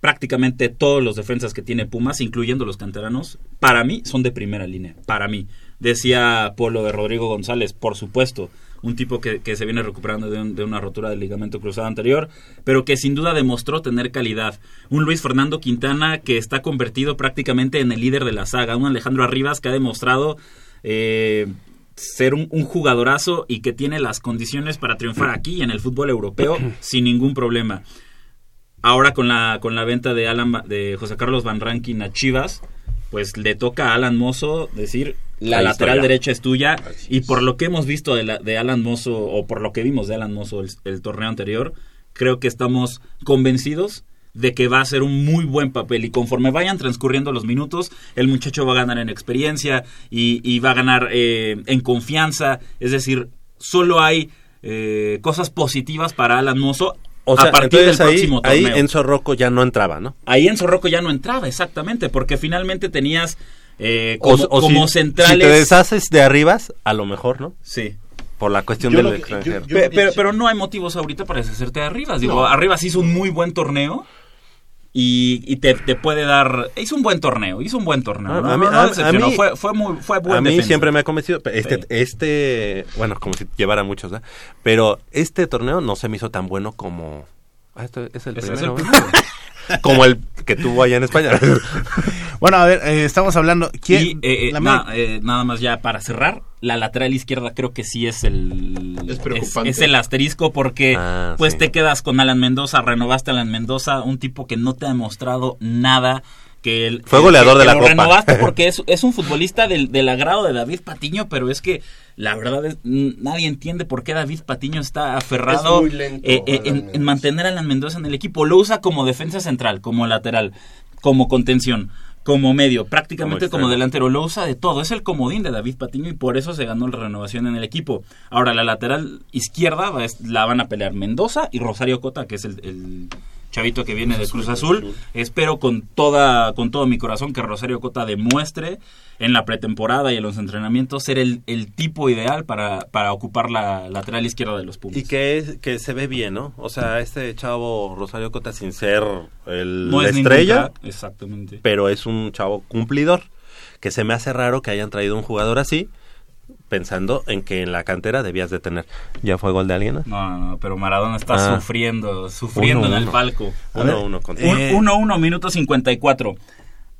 prácticamente todos los defensas que tiene Pumas, incluyendo los canteranos, para mí son de primera línea. Para mí. Decía Polo de Rodrigo González, por supuesto. Un tipo que, que se viene recuperando de, un- de una rotura del ligamento cruzado anterior, pero que sin duda demostró tener calidad. Un Luis Fernando Quintana que está convertido prácticamente en el líder de la saga. Un Alejandro Arribas que ha demostrado eh, ser un, un jugadorazo y que tiene las condiciones para triunfar aquí en el fútbol europeo sin ningún problema. Ahora con la con la venta de Alan de José Carlos Van Rankin a Chivas, pues le toca a Alan Mozo decir la lateral derecha es tuya. Y por lo que hemos visto de, la- de Alan Mozo o por lo que vimos de Alan Mozo el, el torneo anterior, creo que estamos convencidos de que va a ser un muy buen papel. Y conforme vayan transcurriendo los minutos, el muchacho va a ganar en experiencia y, y va a ganar eh, en confianza, es decir, solo hay eh, cosas positivas para Alan Mozo O sea, a partir del ahí, próximo ahí torneo. Enzo Rocco ya no entraba, ¿no? Ahí Enzo Rocco ya no entraba, exactamente, porque finalmente tenías eh, como, o si- como Si centrales. te deshaces de arribas, a lo mejor, ¿no? Sí. Por la cuestión Yo del que- extranjero. yo- pero, pero no hay motivos ahorita para deshacerte de Arribas. Digo, No. Arribas hizo un muy buen torneo y, y te, te puede dar... Hizo un buen torneo, hizo un buen torneo. Ah, no, a mí- no, no a- decepcionó, a mí- fue, fue, muy, fue buen a mí defensa. siempre me ha convencido. pero Este, Sí. este, bueno, como si llevara muchos, ¿verdad? Pero este torneo no se me hizo tan bueno como. Ah, este es el es primero. como el que tuvo allá en España. Bueno, a ver, eh, estamos hablando. ¿quién, Y eh, eh, la na- eh, nada más ya para cerrar, la lateral izquierda creo que sí es el Es preocupante. es el asterisco porque Ah, pues sí. te quedas con Alan Mendoza, renovaste a Alan Mendoza, un tipo que no te ha demostrado nada que el, Fue goleador que- de que la lo Copa. renovaste porque es, es un futbolista del, del agrado de David Patiño, pero es que la verdad es nadie entiende por qué David Patiño está aferrado Es muy lento, eh, eh, en mantener a Alan Mendoza en el equipo. Lo usa como defensa central, como lateral, como contención, como medio, prácticamente Como delantero. Lo usa de todo. Es el comodín de David Patiño y por eso se ganó la renovación en el equipo. Ahora, la lateral izquierda la van a pelear Mendoza y Rosario Cota, que es el, el chavito que viene de Cruz Azul. Espero con toda con todo mi corazón que Rosario Cota demuestre en la pretemporada y en los entrenamientos ser el, el tipo ideal para, para ocupar la lateral izquierda de los Pumas. y que, es, que se ve bien, ¿no? O sea, este chavo Rosario Cota, sin ser el, no la es ningún estrella, crack, exactamente. pero es un chavo cumplidor. Que se me hace raro que hayan traído un jugador así, pensando en que en la cantera debías de tener. ¿Ya fue gol de alguien? no? No, no, pero Maradona está Ah. sufriendo, sufriendo Uno, en el palco. Uno, uno contra- Un- Eh, 1-1, minuto 54.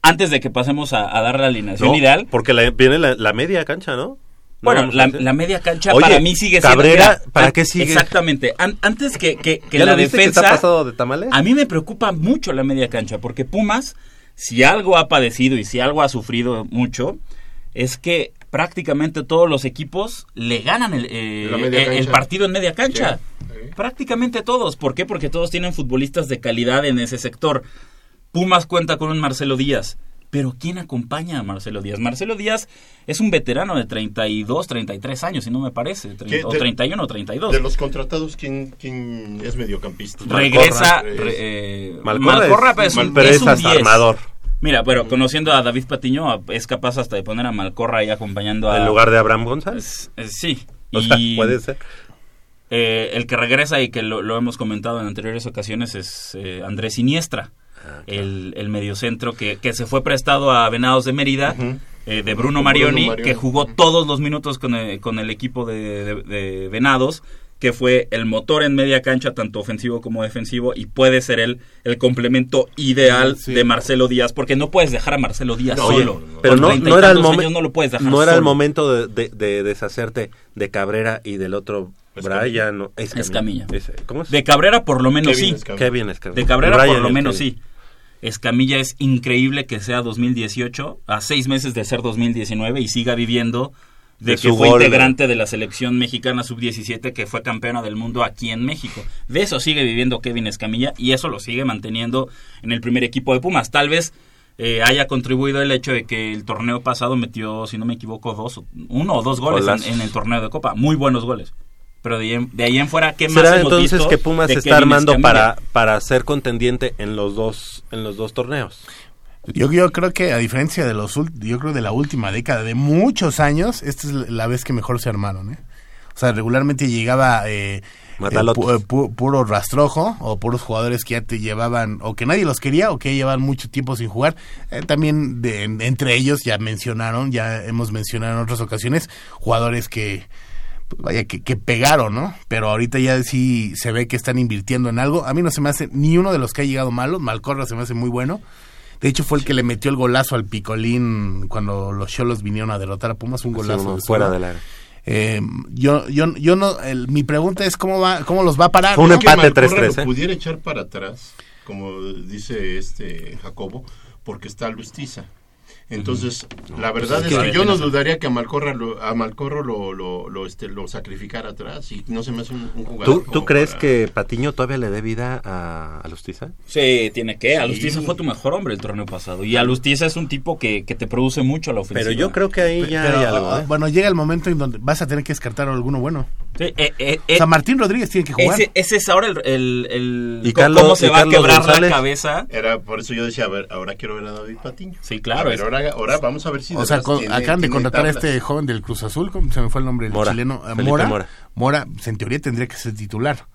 Antes de que pasemos a, a dar la alineación No, ideal, Porque la- viene la, la media cancha, ¿no? No bueno, la, media cancha Oye, para mí sigue siendo... Cabrera, mira, ¿para qué sigue? Exactamente. An- antes que, que, que ¿Ya la lo viste que defensa... está pasado de tamales? A mí me preocupa mucho la media cancha, porque Pumas, si algo ha padecido y si algo ha sufrido mucho, es que prácticamente todos los equipos le ganan el, eh, el- cancha. partido en media cancha. Sí, sí. Prácticamente todos. ¿Por qué? Porque todos tienen futbolistas de calidad en ese sector. Pumas cuenta con un Marcelo Díaz. Pero ¿quién acompaña a Marcelo Díaz? Marcelo Díaz es un veterano de 32, 33 años, si no me parece. tre- ¿Qué? o De- 31 o 32. De los contratados, ¿quién, quién es mediocampista? Regresa... Malcorra. re- eh, Malcorra Malcorra, es- un, pero es es un hasta 10. armador. Mira, pero conociendo a David Patiño, es capaz hasta de poner a Malcorra ahí acompañando a... En lugar de Abraham González. Es- es- sí. O sea, Y, puede ser. eh, el que regresa y que lo, lo hemos comentado en anteriores ocasiones es eh, Andrés Siniestra, Ah, el, el mediocentro que, que se fue prestado a Venados de Mérida, eh, de Bruno Marioni, Bruno Marioni. que jugó todos los minutos con el, con el equipo de, de- de Venados, que fue el motor en media cancha, tanto ofensivo como defensivo, y puede ser el, el complemento ideal Sí. de Marcelo Díaz, porque no puedes dejar a Marcelo Díaz No, solo. oye, Pero no, no era el momento. años No lo puedes dejar No era el momento de, de- de deshacerte de Cabrera y del otro Escamilla. Brian. no, Escamilla. ¿Cómo es? De Cabrera por lo menos Kevin sí. Escamilla. Kevin Escamilla. De Cabrera Brian por lo menos que- sí. Escamilla es increíble que sea 2018, a seis meses de ser 2019 y siga viviendo de, De que su fue gol, integrante de la selección mexicana sub-17 que fue campeona del mundo aquí en México. De eso sigue viviendo Kevin Escamilla y eso lo sigue manteniendo en el primer equipo de Pumas. Tal vez eh, haya contribuido el hecho de que el torneo pasado metió, si no me equivoco, dos, uno o dos goles en, el torneo de Copa. Muy buenos goles. Pero de ahí en, de ahí en fuera, ¿qué más ¿Será hemos entonces visto que Pumas se está Kevin armando Escamilla? para, para ser contendiente en los dos en los dos torneos? Yo, yo creo que a diferencia de los yo creo de la última década de muchos años, esta es la vez que mejor se armaron, ¿eh? O sea, regularmente llegaba eh, eh, pu- eh, pu- puro rastrojo o puros jugadores que ya te llevaban o que nadie los quería o que llevaban mucho tiempo sin jugar. Eh, también de- en- entre ellos ya mencionaron, ya hemos mencionado en otras ocasiones jugadores que pues, vaya que, que pegaron, ¿no? Pero ahorita ya sí se ve que están invirtiendo en algo. A mí no se me hace ni uno de los que ha llegado malo. Malcorra se me hace muy bueno. De hecho, fue el que le metió el golazo al Picolín cuando los Cholos vinieron a derrotar a Pumas. Un golazo. fuera del área. Eh, yo, yo, yo no, el- mi pregunta es cómo va, cómo los va a parar. Un ¿no? empate Malcorra 3-3, lo ¿eh? pudiera echar para atrás, como dice este Jacobo, porque está Lustiza. Entonces, la verdad es es que que yo no dudaría que a Malcorra lo, a Malcorro lo, lo, lo, este, lo sacrificara atrás y no se me hace un, un jugador. ¿Tú, crees para- que Patiño todavía le dé vida a, a Lustiza? Sí, tiene que. Sí. Alustiza fue tu mejor hombre el torneo pasado. Y Alustiza es un tipo que, que te produce mucho a la ofensiva. Pero yo creo que ahí ya Pero, hay algo. ah, ¿eh? Bueno, llega el momento en donde vas a tener que descartar a alguno bueno. Sí, eh, eh, O sea, Martín Rodríguez tiene que jugar. ese, ese es ahora el, el, el- Y co- Carlos- cómo se y va a quebrar González. la cabeza. Era por eso yo decía, a ver, ahora quiero ver a David Patiño. Sí, A claro. ver, es- ahora, ahora vamos a ver si o sea, veras con- tiene- acaban de contratar a este joven del Cruz Azul, ¿cómo se me fue el nombre? El Mora. chileno. eh, Mora. Mora. Mora, pues, en teoría tendría que ser titular.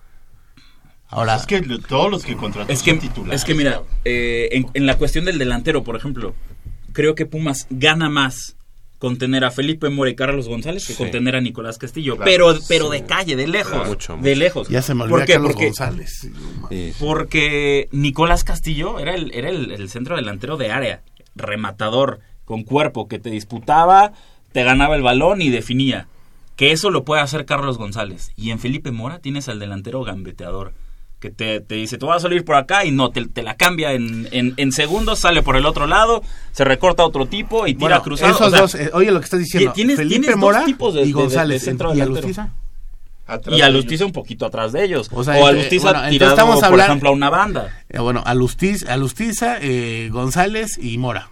Ahora, Es que todos los que contrató Es que, son titulares. es que mira, eh, en, en la cuestión del delantero, por ejemplo, creo que Pumas gana más con tener a Felipe Mora y Carlos González que Sí. con tener a Nicolás Castillo. Claro, pero sí. pero de calle, de lejos. Claro. Mucho, de mucho. lejos. ya se me ¿Por olvidó qué? Carlos Porque, González. Sí. porque Nicolás Castillo era el, era el, el centro delantero de área, rematador, con cuerpo, que te disputaba, te ganaba el balón y definía. Que eso lo puede hacer Carlos González. Y en Felipe Mora tienes al delantero gambeteador. Que te, te dice, tú vas a salir por acá y no, te, te la cambia en, en, en segundos, sale por el otro lado, se recorta otro tipo y tira Bueno, cruzado. esos O sea, dos, eh, oye lo que estás diciendo, tienes- Felipe tienes dos Mora tipos de- y de- de- de González, centro ¿y delantero. Alustiza? Atrás y a de Lustiza ellos. un poquito atrás de ellos. O sea, O, a eh, Lustiza bueno, entonces tirado, estamos por hablan- ejemplo, a una banda. Eh, bueno, Alustiza, Alustiza eh, González y Mora.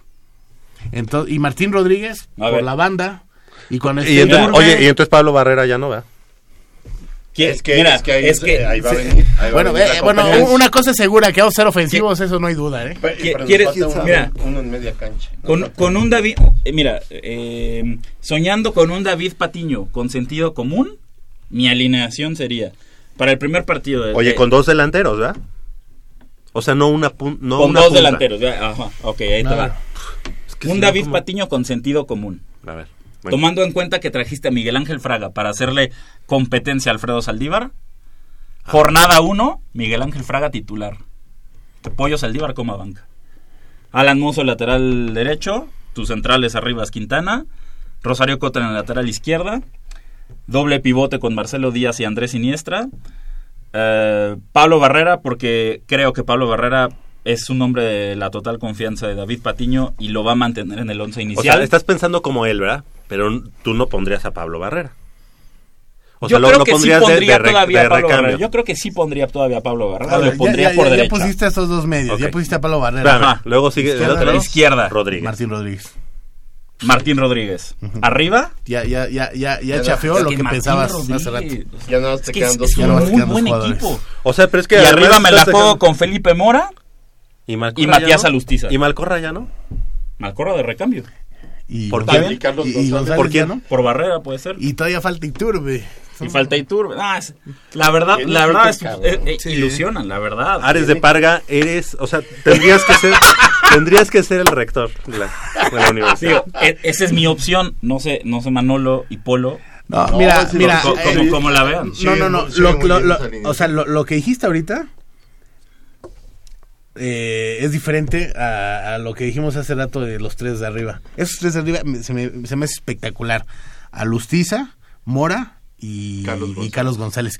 Entonces, y Martín Rodríguez A por ver. la banda. Y con Y este entonces- oye, y entonces Pablo Barrera ya no va. ¿Quién- Es que, mira, es que ahí, es que eh, ahí va a se- venir. ahí va a Bueno, venir eh, bueno, una cosa es segura, que vamos a ser ofensivos, eso no hay duda, ¿eh? Pe- ¿Qui- pero nos quieres- uno, mira. uno en media cancha. Con, con un David, eh, mira, eh, soñando con un David Patiño con sentido común, mi alineación sería para el primer partido. de- Oye, de- con dos delanteros, ¿verdad? O sea, no una pun- no con una dos punta. delanteros. ya, Ajá, ok, ahí te va. Es que Un si no, David. Patiño con sentido común. A ver. bueno. Tomando en cuenta que trajiste a Miguel Ángel Fraga para hacerle competencia a Alfredo Saldívar. Jornada 1, Miguel Ángel Fraga titular. Pollo Saldívar coma banca. Alan Mozo lateral derecho. Tus centrales arriba es Quintana. Rosario Cota en la lateral izquierda. Doble pivote con Marcelo Díaz y Andrés Siniestra. Eh, Pablo Barrera, porque creo que Pablo Barrera es un hombre de la total confianza de David Patiño y lo va a mantener en el once O inicial. sea, estás pensando como él, ¿verdad? Pero tú no pondrías a Pablo Barrera. O yo sea, lo- creo lo que sí pondrías de- pondría de re- todavía de a Pablo recambio. Barrera. Yo creo que sí pondría todavía a Pablo Barrera. Ver, lo pondría ya, por ya- ya pusiste a estos dos medios, ya pusiste a Pablo Barrera. Espérame, Ajá. luego sigue el Izquierda, otro. ¿no? Izquierda. Rodríguez. Martín Rodríguez. Martín Rodríguez. Arriba. Ya, ya, ya, ya, ya chafeó no, lo que Martín pensabas Rodríguez, hace rato. Ya nada más Es te que quedan es, dos es un no muy buen equipo. O sea, pero es que Y arriba me la juego con Felipe Mora y, Matías no. Alustiza. Y Malcorra ya no. Malcorra de recambio. Y ¿Por. González ¿Por quién? no. Por Barrera puede ser. Y todavía falta Iturbe. Y falta Iturbe. Ah, es- la verdad, ¿Quién la verdad, es- eh, eh, ilusionan, la verdad. Ares de Parga, eres, o sea, tendrías que ser, tendrías que ser el rector de la, de la universidad. Digo, e- esa es mi opción. No sé, no sé Manolo y Polo. No, No, mira, mira. co- eh, como, como la vean. Sí, no, no, no. lo- lo- lo- o sea, lo, lo que dijiste ahorita eh, es diferente a, a lo que dijimos hace rato de los tres de arriba. Esos tres de arriba se me, se me hace espectacular. Alustiza, Mora y Carlos y González. Carlos González.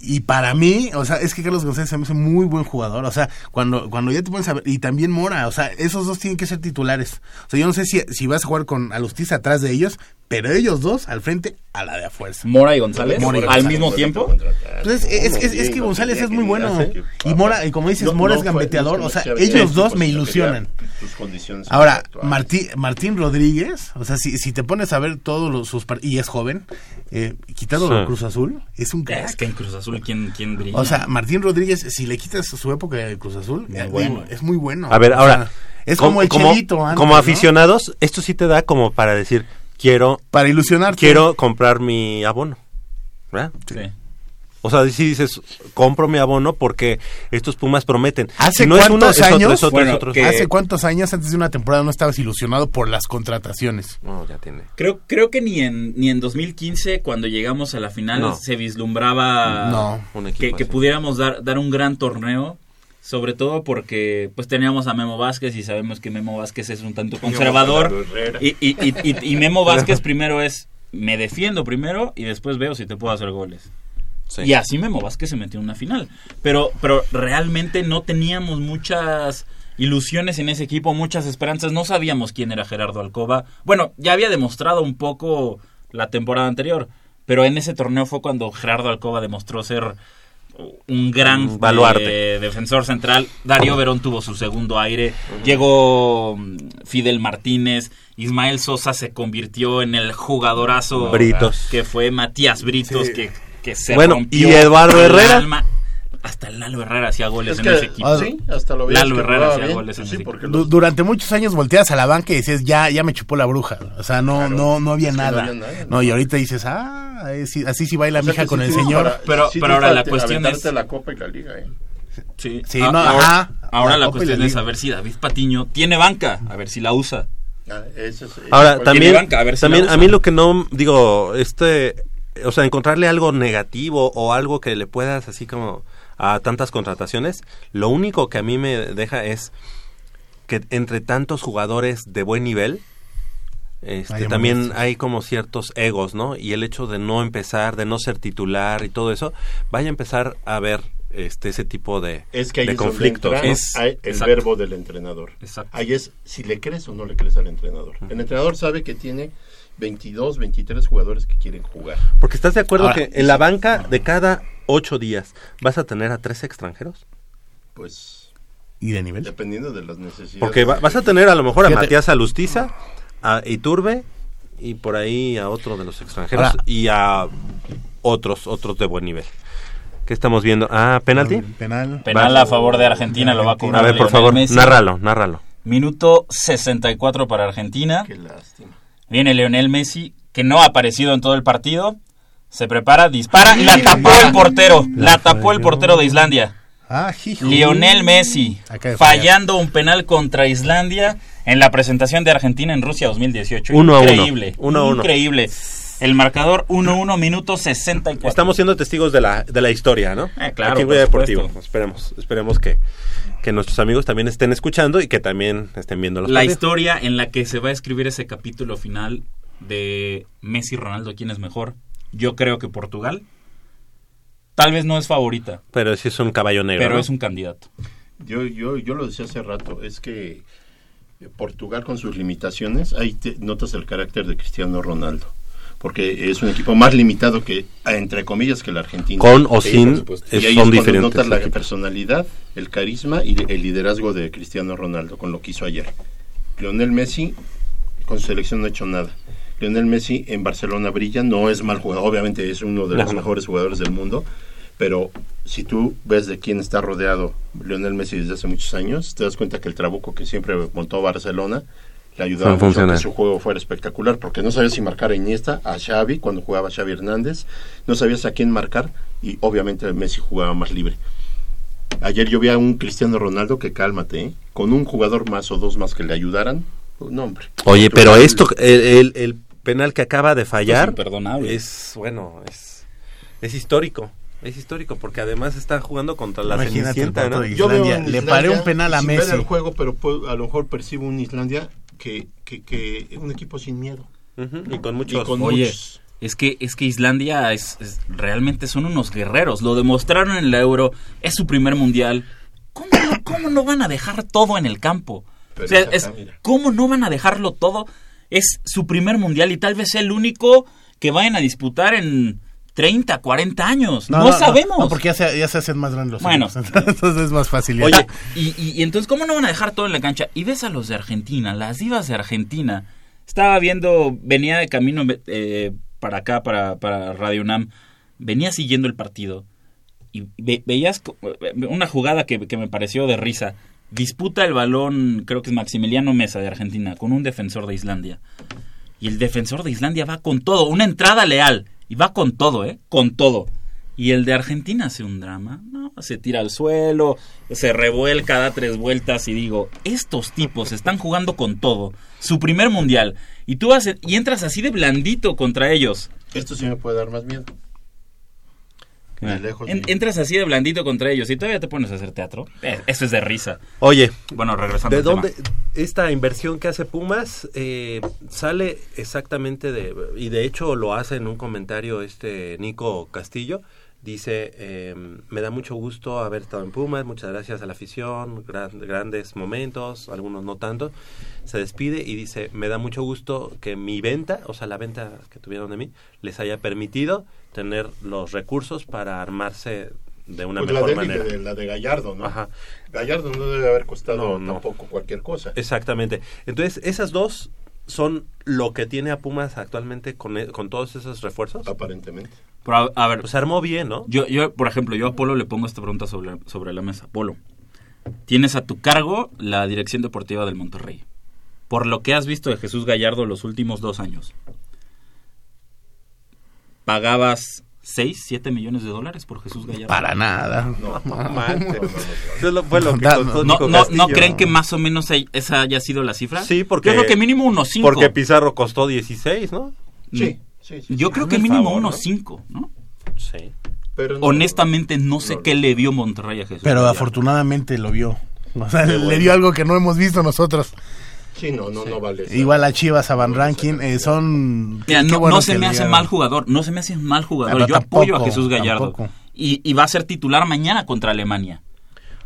Y para mí, o sea, es que Carlos González se me hace muy buen jugador. O sea, cuando, cuando ya te pones a ver, y también Mora, o sea, esos dos tienen que ser titulares. O sea, yo no sé si, si vas a jugar con Alustiza atrás de ellos, pero ellos dos al frente a la de a fuerza. Mora y González. Mora y al mismo tiempo. Entonces, es, es- es que González es muy bueno. Y Mora, y como dices, No- Mora es gambeteador. O sea, ellos dos pues, me ilusionan. Ahora. Martí, Martín Rodríguez, o sea, si, si te pones a ver todos los, sus partidos, y es joven, eh, quitando Sí. Cruz Azul, es un Es que en Cruz Azul, ¿quién, quién brilla? O sea, Martín Rodríguez, si le quitas su época de Cruz Azul, Muy eh, bueno. es muy bueno. A ver, O sea, ahora. es como, el chelito antes, como ¿no? aficionados, esto sí te da como para decir, quiero, Para ilusionarte. quiero comprar mi abono. ¿Verdad? sí. O sea, si dices, compro mi abono porque estos Pumas prometen. ¿Hace no es cuántos uno, es otro, años? es otro, Bueno, es otro. que- ¿Hace cuántos años antes de una temporada no estabas ilusionado por las contrataciones? No, ya tiene. Creo, creo que ni en, ni en 2015, cuando llegamos a la final, No. se vislumbraba No, que, que pudiéramos dar, dar un gran torneo. Sobre todo porque pues teníamos a Memo Vázquez y sabemos que Memo Vázquez es un tanto conservador. Y, y, y- y Memo Vázquez primero es me defiendo primero y después veo si te puedo hacer goles. Y así Memo Vázquez se metió en una final. Pero, pero realmente no teníamos muchas ilusiones en ese equipo, muchas esperanzas. No sabíamos quién era Gerardo Alcoba. Bueno, ya había demostrado un poco la temporada anterior, pero en ese torneo fue cuando Gerardo Alcoba demostró ser un gran Un baluarte. eh, defensor central. Darío Verón tuvo su segundo aire. Llegó mm, Fidel Martínez. Ismael Sosa se convirtió en el jugadorazo Britos. que fue Matías Britos, que, que se Bueno, rompió ¿y Eduardo Herrera? alma. Hasta Lalo Herrera hacía goles Es en que, ese equipo. ah, sí, hasta lo Lalo Herrera hacía bien. goles en Pues ese sí, equipo. los- durante muchos años volteas a la banca y dices, ya, ya me chupó la bruja. O sea, no, no, no había no nada. había nada, No, y ahorita dices, ah, es- así sí baila O sea, mi hija con sí el señor. para- Pero- sí pero ahora la cuestión es- la copa y la liga, ¿eh? Sí, Sí, Ah, no, ahora, ajá. ahora La cuestión es a ver si David Patiño tiene banca, a ver si la usa. Ah, ese es- Ahora, también, banca, a ver si también la a mí lo que no, digo, este, o sea, encontrarle algo negativo o algo que le puedas así como a tantas contrataciones, lo único que a mí me deja es que entre tantos jugadores de buen nivel, este, Hay también hay como ciertos egos, ¿no? Y el hecho de no empezar, de no ser titular y todo eso, vaya a empezar a ver este ese tipo de, Es que ahí de es donde conflictos. entra ¿no? Es- hay el exacto. verbo del entrenador. Exacto. Ahí es si le crees o no le crees al entrenador. El entrenador sabe que tiene 22, 23 jugadores que quieren jugar. Porque estás de acuerdo Ahora- que en la banca de cada ocho días vas a tener a tres extranjeros. Pues ¿Y de nivel? dependiendo de las necesidades. Porque va- vas a tener a lo mejor a Fíjate. Matías Alustiza, a Iturbe y por ahí a otro de los extranjeros Ahora- y a otros otros de buen nivel. ¿Qué estamos viendo? Ah, penalti. Penal. Penal a favor de Argentina lo va a cobrar. A ver, por Lionel favor, Messi. nárralo, nárralo. Minuto 64 para Argentina. Qué lástima. Viene Leonel Messi, que no ha aparecido en todo el partido. Se prepara, dispara y la tapó el portero. La tapó el portero de Islandia. Ah. Lionel Messi, fallando un penal contra Islandia en la presentación de Argentina en Rusia 2018. Uno a uno. Increíble. Uno a uno. Increíble. El marcador 1-1, minuto 64. Estamos siendo testigos de la, de la historia, ¿no? Eh, claro, Aquí Goya Deportivo. Esperemos, esperemos que, que nuestros amigos también estén escuchando y que también estén viendo los la partidos. historia en la que se va a escribir ese capítulo final de Messi Ronaldo, ¿quién es mejor? Yo creo que Portugal. Tal vez no es favorita, Pero sí es un caballo negro. pero ¿no? es un candidato. Yo, yo, yo lo decía hace rato, es que Portugal con sus limitaciones, ahí te notas el carácter de Cristiano Ronaldo. Porque es un equipo más limitado que, entre comillas, que la Argentina. Con o sin, es- y ahí son diferentes notas la personalidad, el carisma y el liderazgo de Cristiano Ronaldo con lo que hizo ayer. Lionel Messi con su selección no ha hecho nada. Lionel Messi en Barcelona brilla, no es mal jugador, obviamente es uno de los mejores jugadores del mundo, pero si tú ves de quién está rodeado Lionel Messi desde hace muchos años, te das cuenta que el trabuco que siempre montó Barcelona le ayudaba No mucho a que su juego fuera espectacular, porque no sabías si marcar a Iniesta, a Xavi, cuando jugaba Xavi Hernández, no sabías a quién marcar y obviamente Messi jugaba más libre. Ayer yo vi a un Cristiano Ronaldo que cálmate, ¿eh? con un jugador más o dos más que le ayudaran, no hombre. Oye, pero esto, el, el- el penal que acaba de fallar imperdonable. es, bueno, es, es histórico. Es histórico porque además está jugando contra la Imagínate Cenicienta, ¿no? Yo veo Islandia, le paré un penal a Messi. ver el juego, pero puedo- a lo mejor percibo un Islandia que, que, que un equipo sin miedo. Y con muchos. Y con Oye, muchos. es que, es que Islandia es, es- realmente son unos guerreros. Lo demostraron en la Euro. Es su primer mundial. ¿Cómo no, cómo no van a dejar todo en el campo? Pero O sea, es. ¿Cómo no van a dejarlo todo? Es su primer mundial y tal vez el único que vayan a disputar en 30, 40 años. No, sabemos. No, porque ya se, ya se hacen más grandes los Bueno. equipos. Entonces es más fácil. Oye, y, y- y entonces, ¿cómo no van a dejar todo en la cancha? Y ves a los de Argentina, las divas de Argentina. Estaba viendo, venía de camino eh, para acá, para, para Radio UNAM, venía siguiendo el partido y ve- veías co- una jugada que, que me pareció de risa. Disputa el balón, creo que es Maximiliano Mesa de Argentina, con un defensor de Islandia. Y el defensor de Islandia va con todo, una entrada leal. Y va con todo, ¿eh? Con todo. Y el de Argentina hace un drama, ¿no? Se tira al suelo, se revuelca, da tres vueltas y digo, estos tipos están jugando con todo. Su primer mundial. Y tú vas y entras así de blandito contra ellos. Esto sí me puede dar más miedo. Lejos, En- entras así de blandito contra ellos y todavía te pones a hacer teatro. Eh, eso es de risa. Oye, Bueno, regresando ¿de al tema. dónde esta inversión que hace Pumas eh, sale exactamente de y de hecho lo hace en un comentario este Nico Castillo dice eh, me da mucho gusto haber estado en Pumas muchas gracias a la afición gran- grandes momentos algunos no tanto se despide y dice me da mucho gusto que mi venta o sea la venta que tuvieron de mí les haya permitido tener los recursos para armarse de una Pues la mejor de, manera de- la de Gallardo, ¿no? Ajá. Gallardo no debe haber costado No, no. tampoco cualquier cosa. Exactamente. Entonces, esas dos son lo que tiene a Pumas actualmente con, e- con todos esos refuerzos. Aparentemente. Pero a, a ver, Pues se armó bien, ¿no? yo, yo, por ejemplo, yo a Polo le pongo esta pregunta sobre, sobre la mesa. Polo, tienes a tu cargo la dirección deportiva del Monterrey. Por lo que has visto de Jesús Gallardo los últimos dos años, ¿pagabas 6, 7 millones de dólares por Jesús Gallardo? Para nada. No, No No, contó ¿No, Nico no, Castillo. ¿No creen que más o menos hay- esa haya sido la cifra? Sí, porque... Yo creo que mínimo unos 5. Porque Pizarro costó 16, ¿no? Sí, sí, sí. Yo sí. creo que mínimo favor, unos ¿no? 5, ¿no? Sí. Pero no- Honestamente no sé no, qué le dio Monterrey a Jesús. Pero Gallardo. afortunadamente lo vio. O sea, Qué le bueno. dio algo que no hemos visto nosotros. Sí, no, no, no vale. Igual a Chivas, a Van No, Ranking, esa eh, son... Mira, qué no, bueno no se me hace mal jugador, no se me hace mal jugador. Pero Yo apoyo a tampoco, Jesús Gallardo. tampoco. Y, y va a ser titular mañana contra Alemania.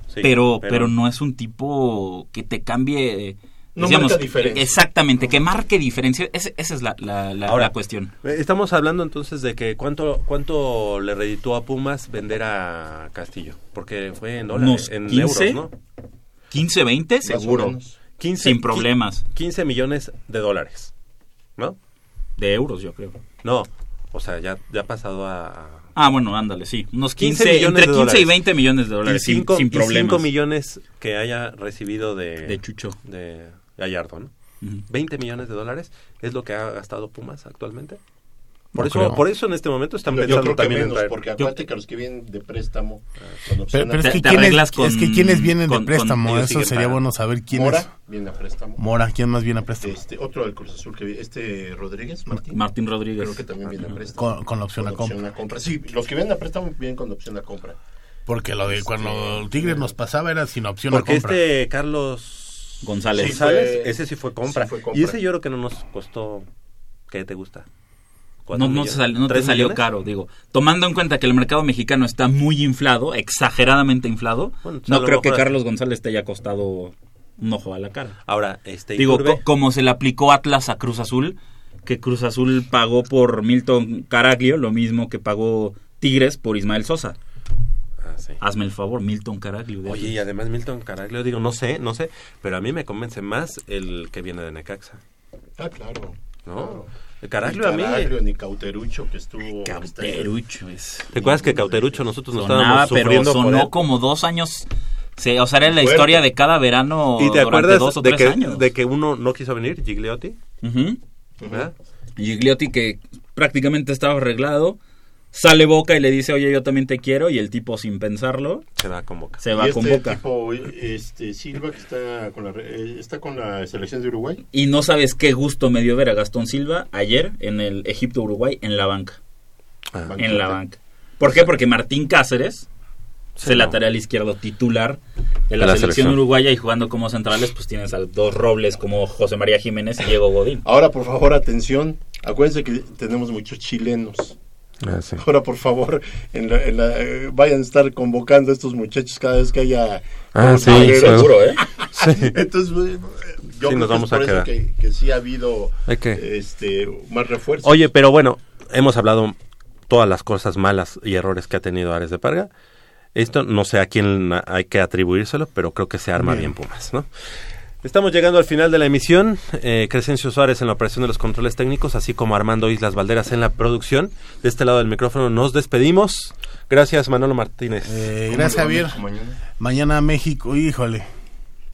sí, pero, pero no es un tipo que te cambie. No decíamos, marca diferencia. Exactamente, que marque diferencia. Esa es la, la- la- Ahora, la cuestión. Eh, Estamos hablando entonces de que cuánto cuánto le reditó a Pumas vender a Castillo, porque fue en dólares, en 15, euros, ¿no? 15, 20, Más o seguro. Menos. 15, Sin problemas. 15 millones de dólares, ¿no? De euros, yo creo. No, o sea, ya, ya ha pasado a... Ah, bueno, ándale, sí. Unos 15 15, millones entre de 15 y dólares. 20 millones de Y dólares, sin- 5 sin, problemas. millones que haya recibido de, De Chucho. de Gallardo, ¿no? Ujú. 20 millones de dólares es lo que ha gastado Pumas actualmente. Por No eso, creo. por eso en este momento están Yo pensando creo que también en menos, traer- porque acuérdate que los que vienen de préstamo con Pero, opción pero a- es, que te con- es que quiénes vienen con- de préstamo, con- eso sería bueno saber quién es. Mora viene a préstamo. Mora, ¿quién más viene a préstamo? Este, otro del Cruz Azul que vi- este Rodríguez, Martín. Martín Rodríguez. Creo que también viene a préstamo. Con, con la opción a compra. compra. Sí, los que vienen a préstamo vienen con opción a compra. Porque lo de Este, cuando el Tigres nos pasaba era sin opción Porque a compra. este Carlos González. Sí, González, fue- ese sí fue compra. sí fue compra. Y ese yo creo que no nos costó, ¿qué te gusta? ¿Cuatro No, no, sal- no te ¿Tres salió millones? caro, digo. Tomando en cuenta que el mercado mexicano está muy inflado, exageradamente inflado, Bueno, pues no creo que Carlos González te haya costado un ojo a la cara. Ahora, este Digo, co- como se le aplicó Atlas a Cruz Azul, que Cruz Azul pagó por Milton Caraglio, lo mismo que pagó Tigres por Ismael Sosa. Ah, sí. Hazme el favor, Milton Caraglio. Oye, y además Milton Caraglio, digo, no sé, no sé, pero a mí me convence más el que viene de Necaxa, Ah, claro. ¿no? claro. Ni Caraglio a mí... Ni Cauterucho que estuvo... Cauterucho es... ¿Te acuerdas que Cauterucho nosotros nos Sonaba, estábamos pero sufriendo por sonó él? como dos años... Se, o sea, era la Fuerte. historia de cada verano ¿Y te durante acuerdas dos o de tres que, años. de que uno no quiso venir, Gigliotti? Ujú. ¿verdad? Gigliotti que prácticamente estaba arreglado, sale Boca y le dice, oye, yo también te quiero, y el tipo sin pensarlo Se va a convocar. se va y con este Boca. tipo, este Silva que está con la re- eh, está con la selección de Uruguay. Y no sabes qué gusto me dio ver a Gastón Silva ayer en el Egipto-Uruguay en la banca. Ah. Banquete. En la banca. ¿Por qué? Porque Martín Cáceres, Sí, es el no. lateral izquierdo titular de la, De la selección, selección. uruguaya y jugando como centrales, pues tienes a dos robles como José María Jiménez y Diego Godín. Ahora, por favor, atención. Acuérdense que tenemos muchos chilenos. Ah, sí. Ahora, por favor, en la- en la- eh, vayan a estar convocando a estos muchachos cada vez que haya... Ah, sí. Seguro, ¿eh? Entonces, eh, yo Sí, creo nos que vamos es por a eso que, que sí ha habido este, más refuerzos. Oye, pero bueno, hemos hablado todas las cosas malas y errores que ha tenido Ares de Parga. Esto no sé a quién hay que atribuírselo, pero creo que se arma bien, Pumas, ¿no? Estamos llegando al final de la emisión. Eh, Crescencio Suárez en la operación de los controles técnicos, así como Armando Islas Valderas en la producción. De este lado del micrófono nos despedimos. Gracias, Manolo Martínez. Eh, ¿Cómo gracias, Javier. Mañana? Mañana México, híjole.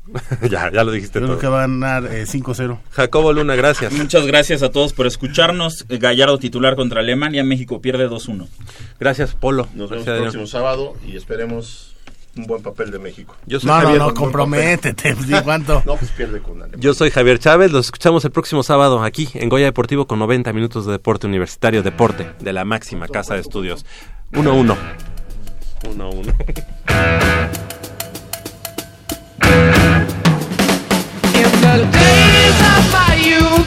ya, ya lo dijiste Creo todo. que va a ganar eh, 5-0. Jacobo Luna, gracias. Muchas gracias a todos por escucharnos. Gallardo titular contra Alemania, México pierde 2-1. Gracias, Polo. Nos vemos Gracias, el próximo sábado y esperemos un buen papel de México. Yo soy No, no, Javier. no, comprométete. pues, ¿de cuánto? No, pues pierde con Alemania. Yo soy Javier Chávez, los escuchamos el próximo sábado aquí en Goya Deportivo con 90 minutos de deporte universitario, deporte de la máxima casa de estudios. 1-1. 1-1. In the days of my youth,